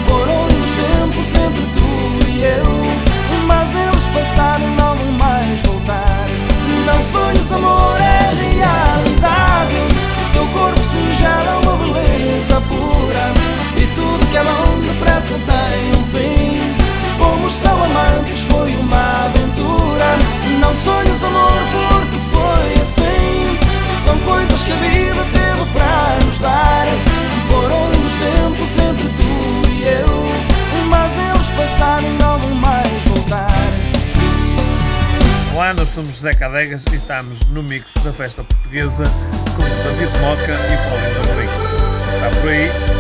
Foram lindos tempos entre tu e eu. Mas eles passaram não vão mais voltar. Não sonhos, amor, é realidade Teu corpo singelo é uma beleza pura. E tudo que é bom depressa tem um fim. Fomos só amantes, foi uma aventura. Não sonhos, amor, porque foi assim. São coisas que a vida teve para nos dar. Foram lindos tempos entre tu e eu. Mas eles passaram e não Olá, nós somos José Cadegas e estamos no mix da festa portuguesa com David Moca e o Paulinho Rodrigues. Está por aí?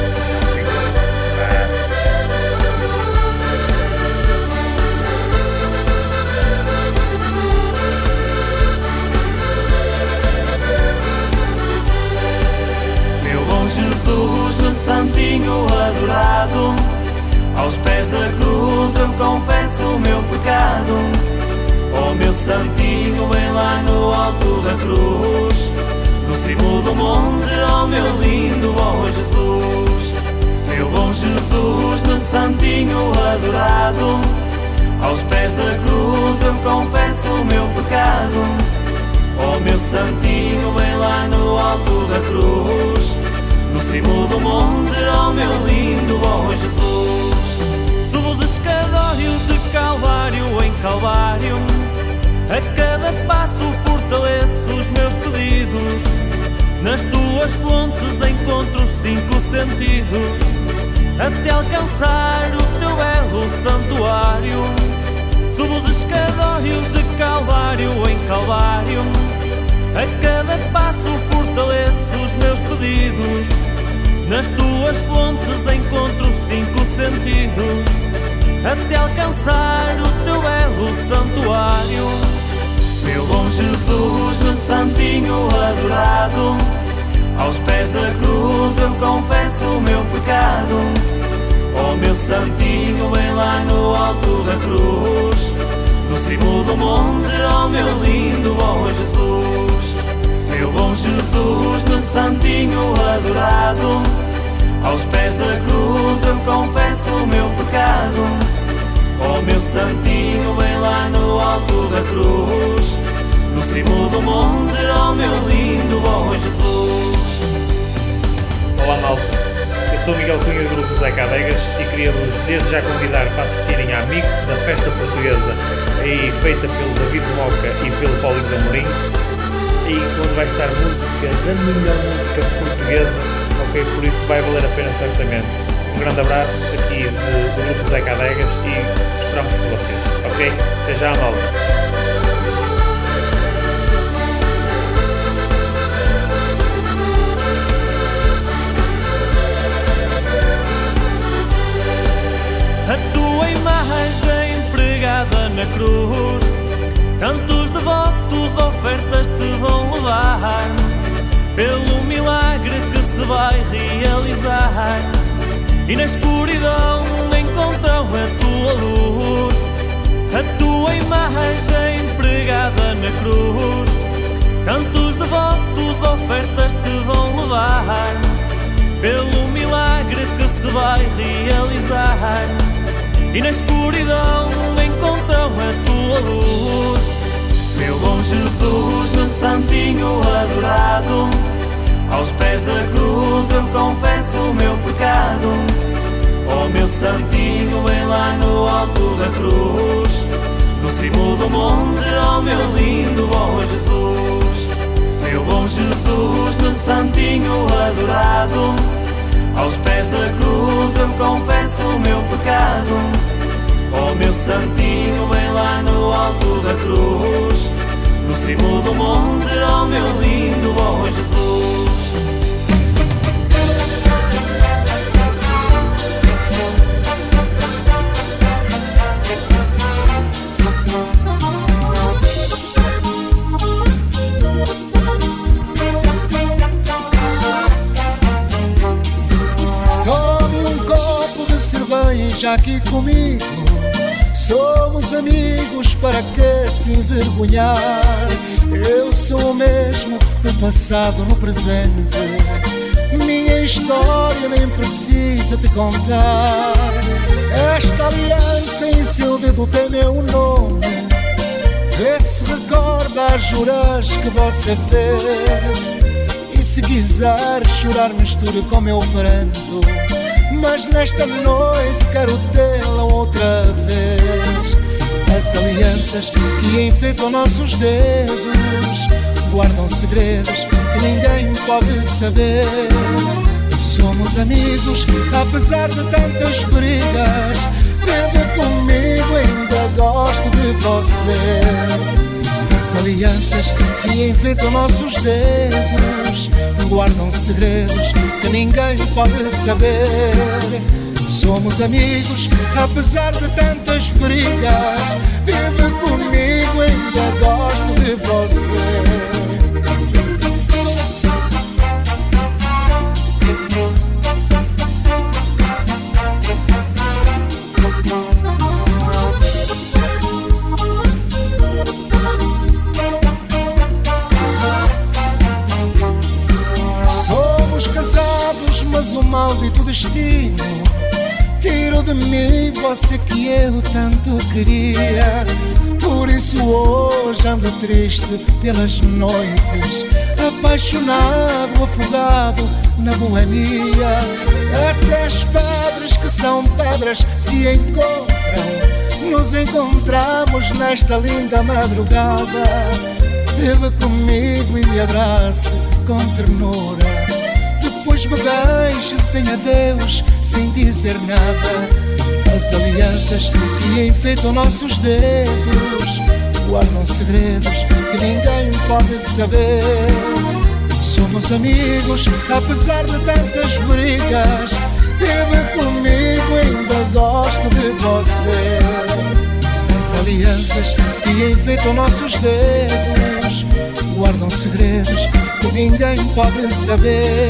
Jesus, meu santinho adorado, aos pés da cruz eu confesso o meu pecado. Oh meu santinho, vem lá no alto da cruz, no cimo do monte, oh meu lindo bom Jesus. Meu bom Jesus, meu santinho adorado, aos pés da cruz eu confesso o meu pecado. Oh meu santinho, vem lá no alto da cruz No cimo do monte, oh meu lindo bom Jesus Subo os escadórios de Calvário em Calvário. A cada passo fortaleço os meus pedidos. Nas tuas fontes encontro os cinco sentidos. Até alcançar o teu belo santuário. Subo os escadórios de Calvário em Calvário. A cada passo fortaleço os meus pedidos. Nas tuas fontes encontro os cinco sentidos Até alcançar o teu belo santuário. Meu bom Jesus, meu santinho adorado Aos pés da cruz eu confesso o meu pecado. Oh meu santinho, vem lá no alto da cruz No cimo do monte, oh meu lindo bom Jesus. Meu bom Jesus, meu santinho adorado Aos pés da cruz eu confesso o meu pecado Oh meu santinho, vem lá no alto da cruz No cimo do monte, oh meu lindo bom Jesus Olá malta, eu sou Miguel Cunha do Grupo Zé Cadegas e queria-vos desde já convidar para assistirem à Mix da Festa Portuguesa aí feita pelo David Moca e pelo Paulinho de Amorim e onde vai estar música da melhor música portuguesa, ok? Por isso vai valer a pena certamente. Um grande abraço aqui de, do Grupo Zé Cadegas e esperamos por vocês, ok? Até já, malta! A tua imagem pregada na cruz Tantos devotos ofertas te vão levar Pelo milagre que se vai realizar E na escuridão encontram a tua luz A tua imagem pregada na cruz Tantos devotos ofertas te vão levar Pelo milagre que se vai realizar e na escuridão encontram a tua luz. Meu bom Jesus, meu santinho adorado, aos pés da cruz eu confesso o meu pecado. Oh meu santinho, vem lá no alto da cruz, no cimo do monte, oh meu lindo bom Jesus. Meu bom Jesus, meu santinho adorado, aos pés da cruz eu confesso o meu pecado. Oh meu santinho, vem lá no alto da cruz, no cimo do monte, oh meu lindo bom Jesus. Cerveja aqui comigo. Somos amigos, para que se envergonhar? Eu sou o mesmo no passado, no presente. Minha história nem precisa te contar. Esta aliança em seu dedo tem meu nome. Vê se recorda as juras que você fez. E se quiser chorar, misture com meu pranto. Mas nesta noite quero tê-la outra vez. As alianças que enfeitam nossos dedos guardam segredos que ninguém pode saber. Somos amigos, apesar de tantas brigas. Vive comigo, ainda gosto de você. As alianças que enfeitam nossos dedos guardam segredos que ninguém pode saber. Somos amigos, apesar de tantas brigas. Vive comigo, ainda gosto de você. O maldito destino tirou de mim você que eu tanto queria. Por isso hoje ando triste pelas noites, apaixonado, afogado na boemia. Até as pedras que são pedras se encontram. Nos encontramos nesta linda madrugada. Viva comigo e me abrace com ternura. Me deixe sem adeus, sem dizer nada. As alianças que enfeitam nossos dedos guardam segredos que ninguém pode saber. Somos amigos, apesar de tantas brigas. Vive comigo, ainda gosto de você. As alianças que enfeitam nossos dedos guardam segredos que ninguém pode saber.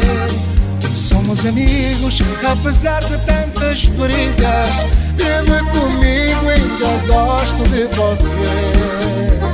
Somos amigos, apesar de tantas brigas. Vive comigo, ainda gosto de você.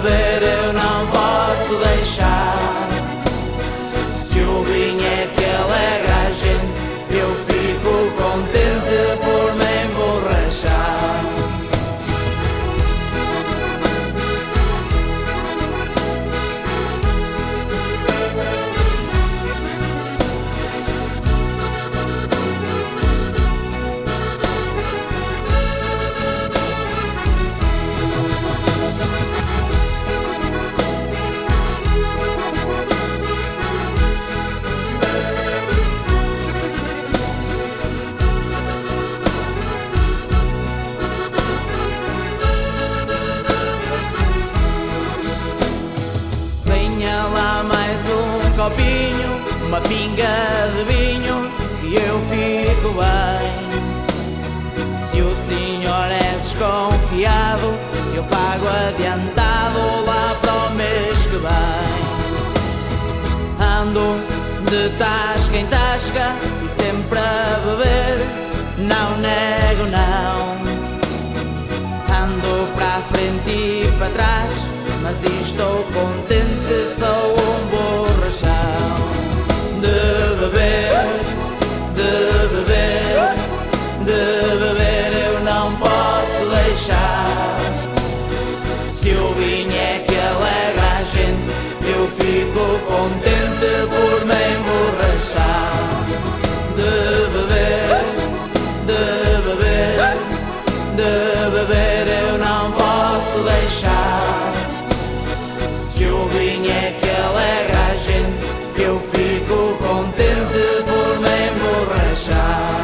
Beber eu não posso deixar. Adiantado lá para o mês que vem. Ando de tasca em tasca e sempre a beber, não nego não. Ando para a frente e para trás, mas estou contente, sou um borrachão. De beber, de beber, de beber eu não posso deixar. Contente por me emborrachar. De beber, de beber, de beber eu não posso deixar. Se o vinho é que alegra a gente, eu fico contente por me emborrachar.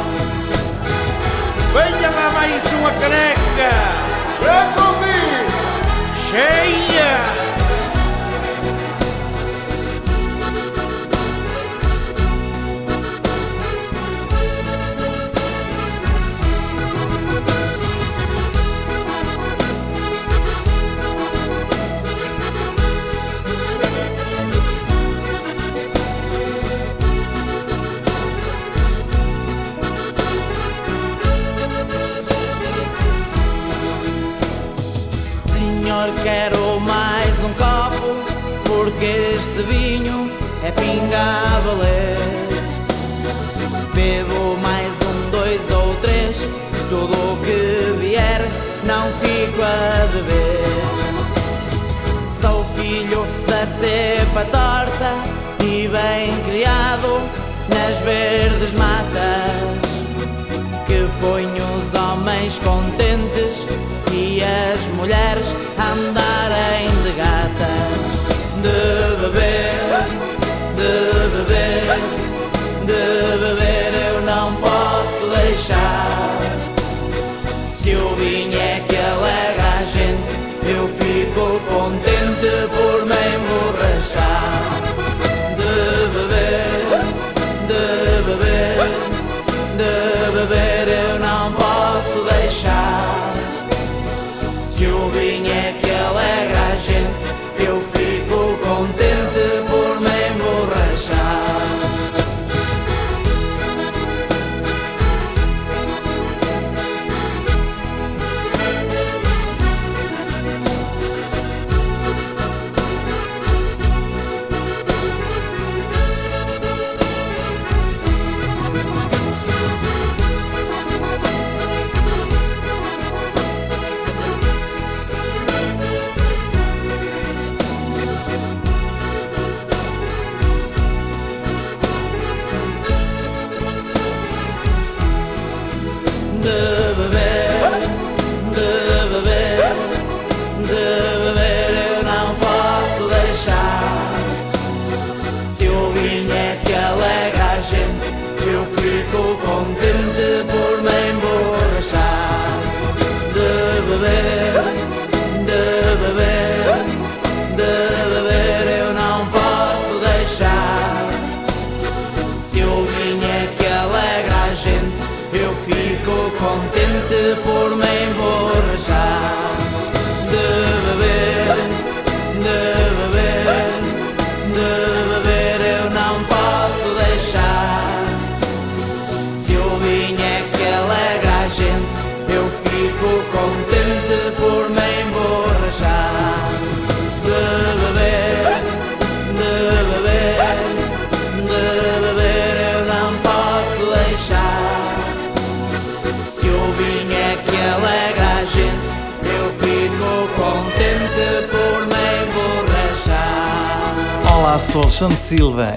Venha lá mais uma caneca! Eu convido! Cheia! Porque este vinho é pinga a valer. Bebo mais um, dois ou três, tudo o que vier, não fico a dever. Sou filho da cepa torta e bem criado nas verdes matas que põe os homens contentes e as mulheres a andarem. De beber, de beber, de beber eu não posso deixar. Se o vinho é que alegra a gente, eu fico contente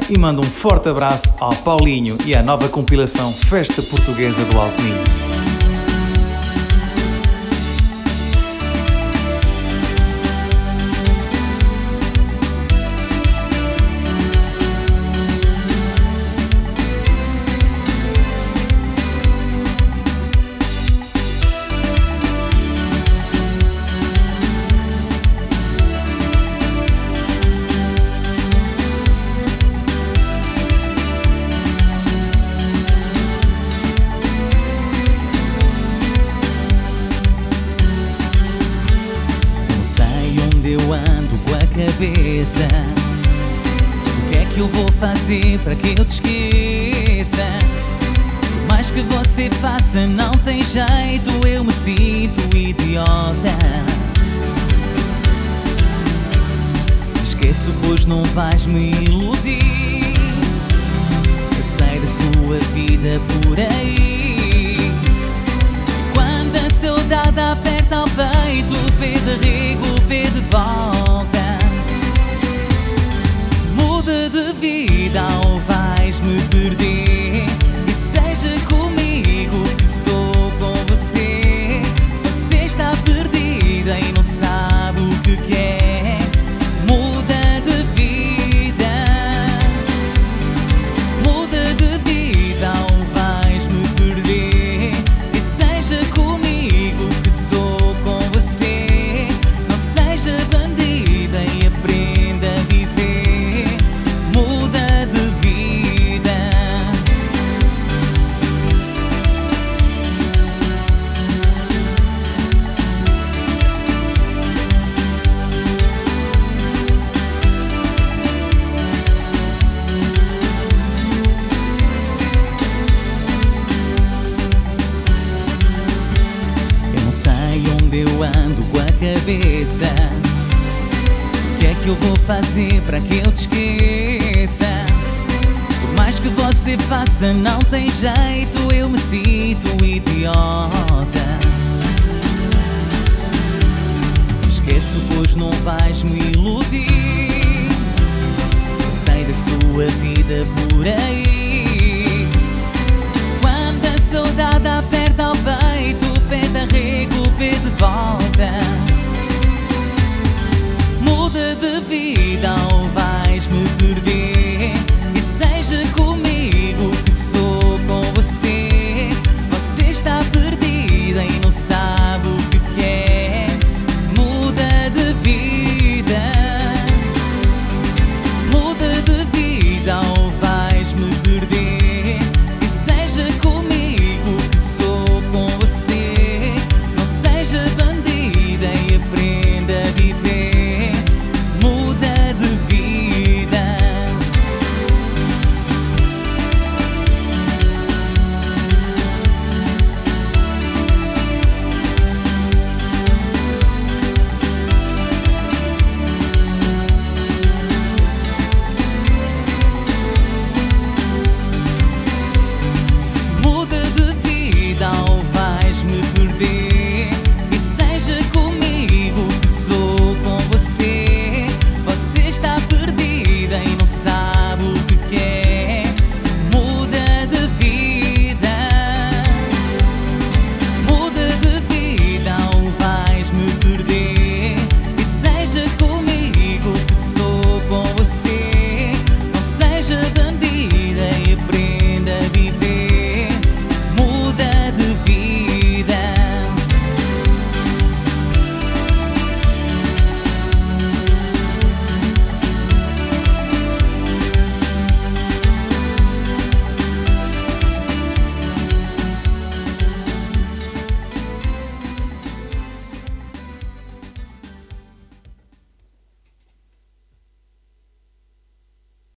e mando um forte abraço ao Paulinho e à nova compilação Festa Portuguesa do Alto Minho.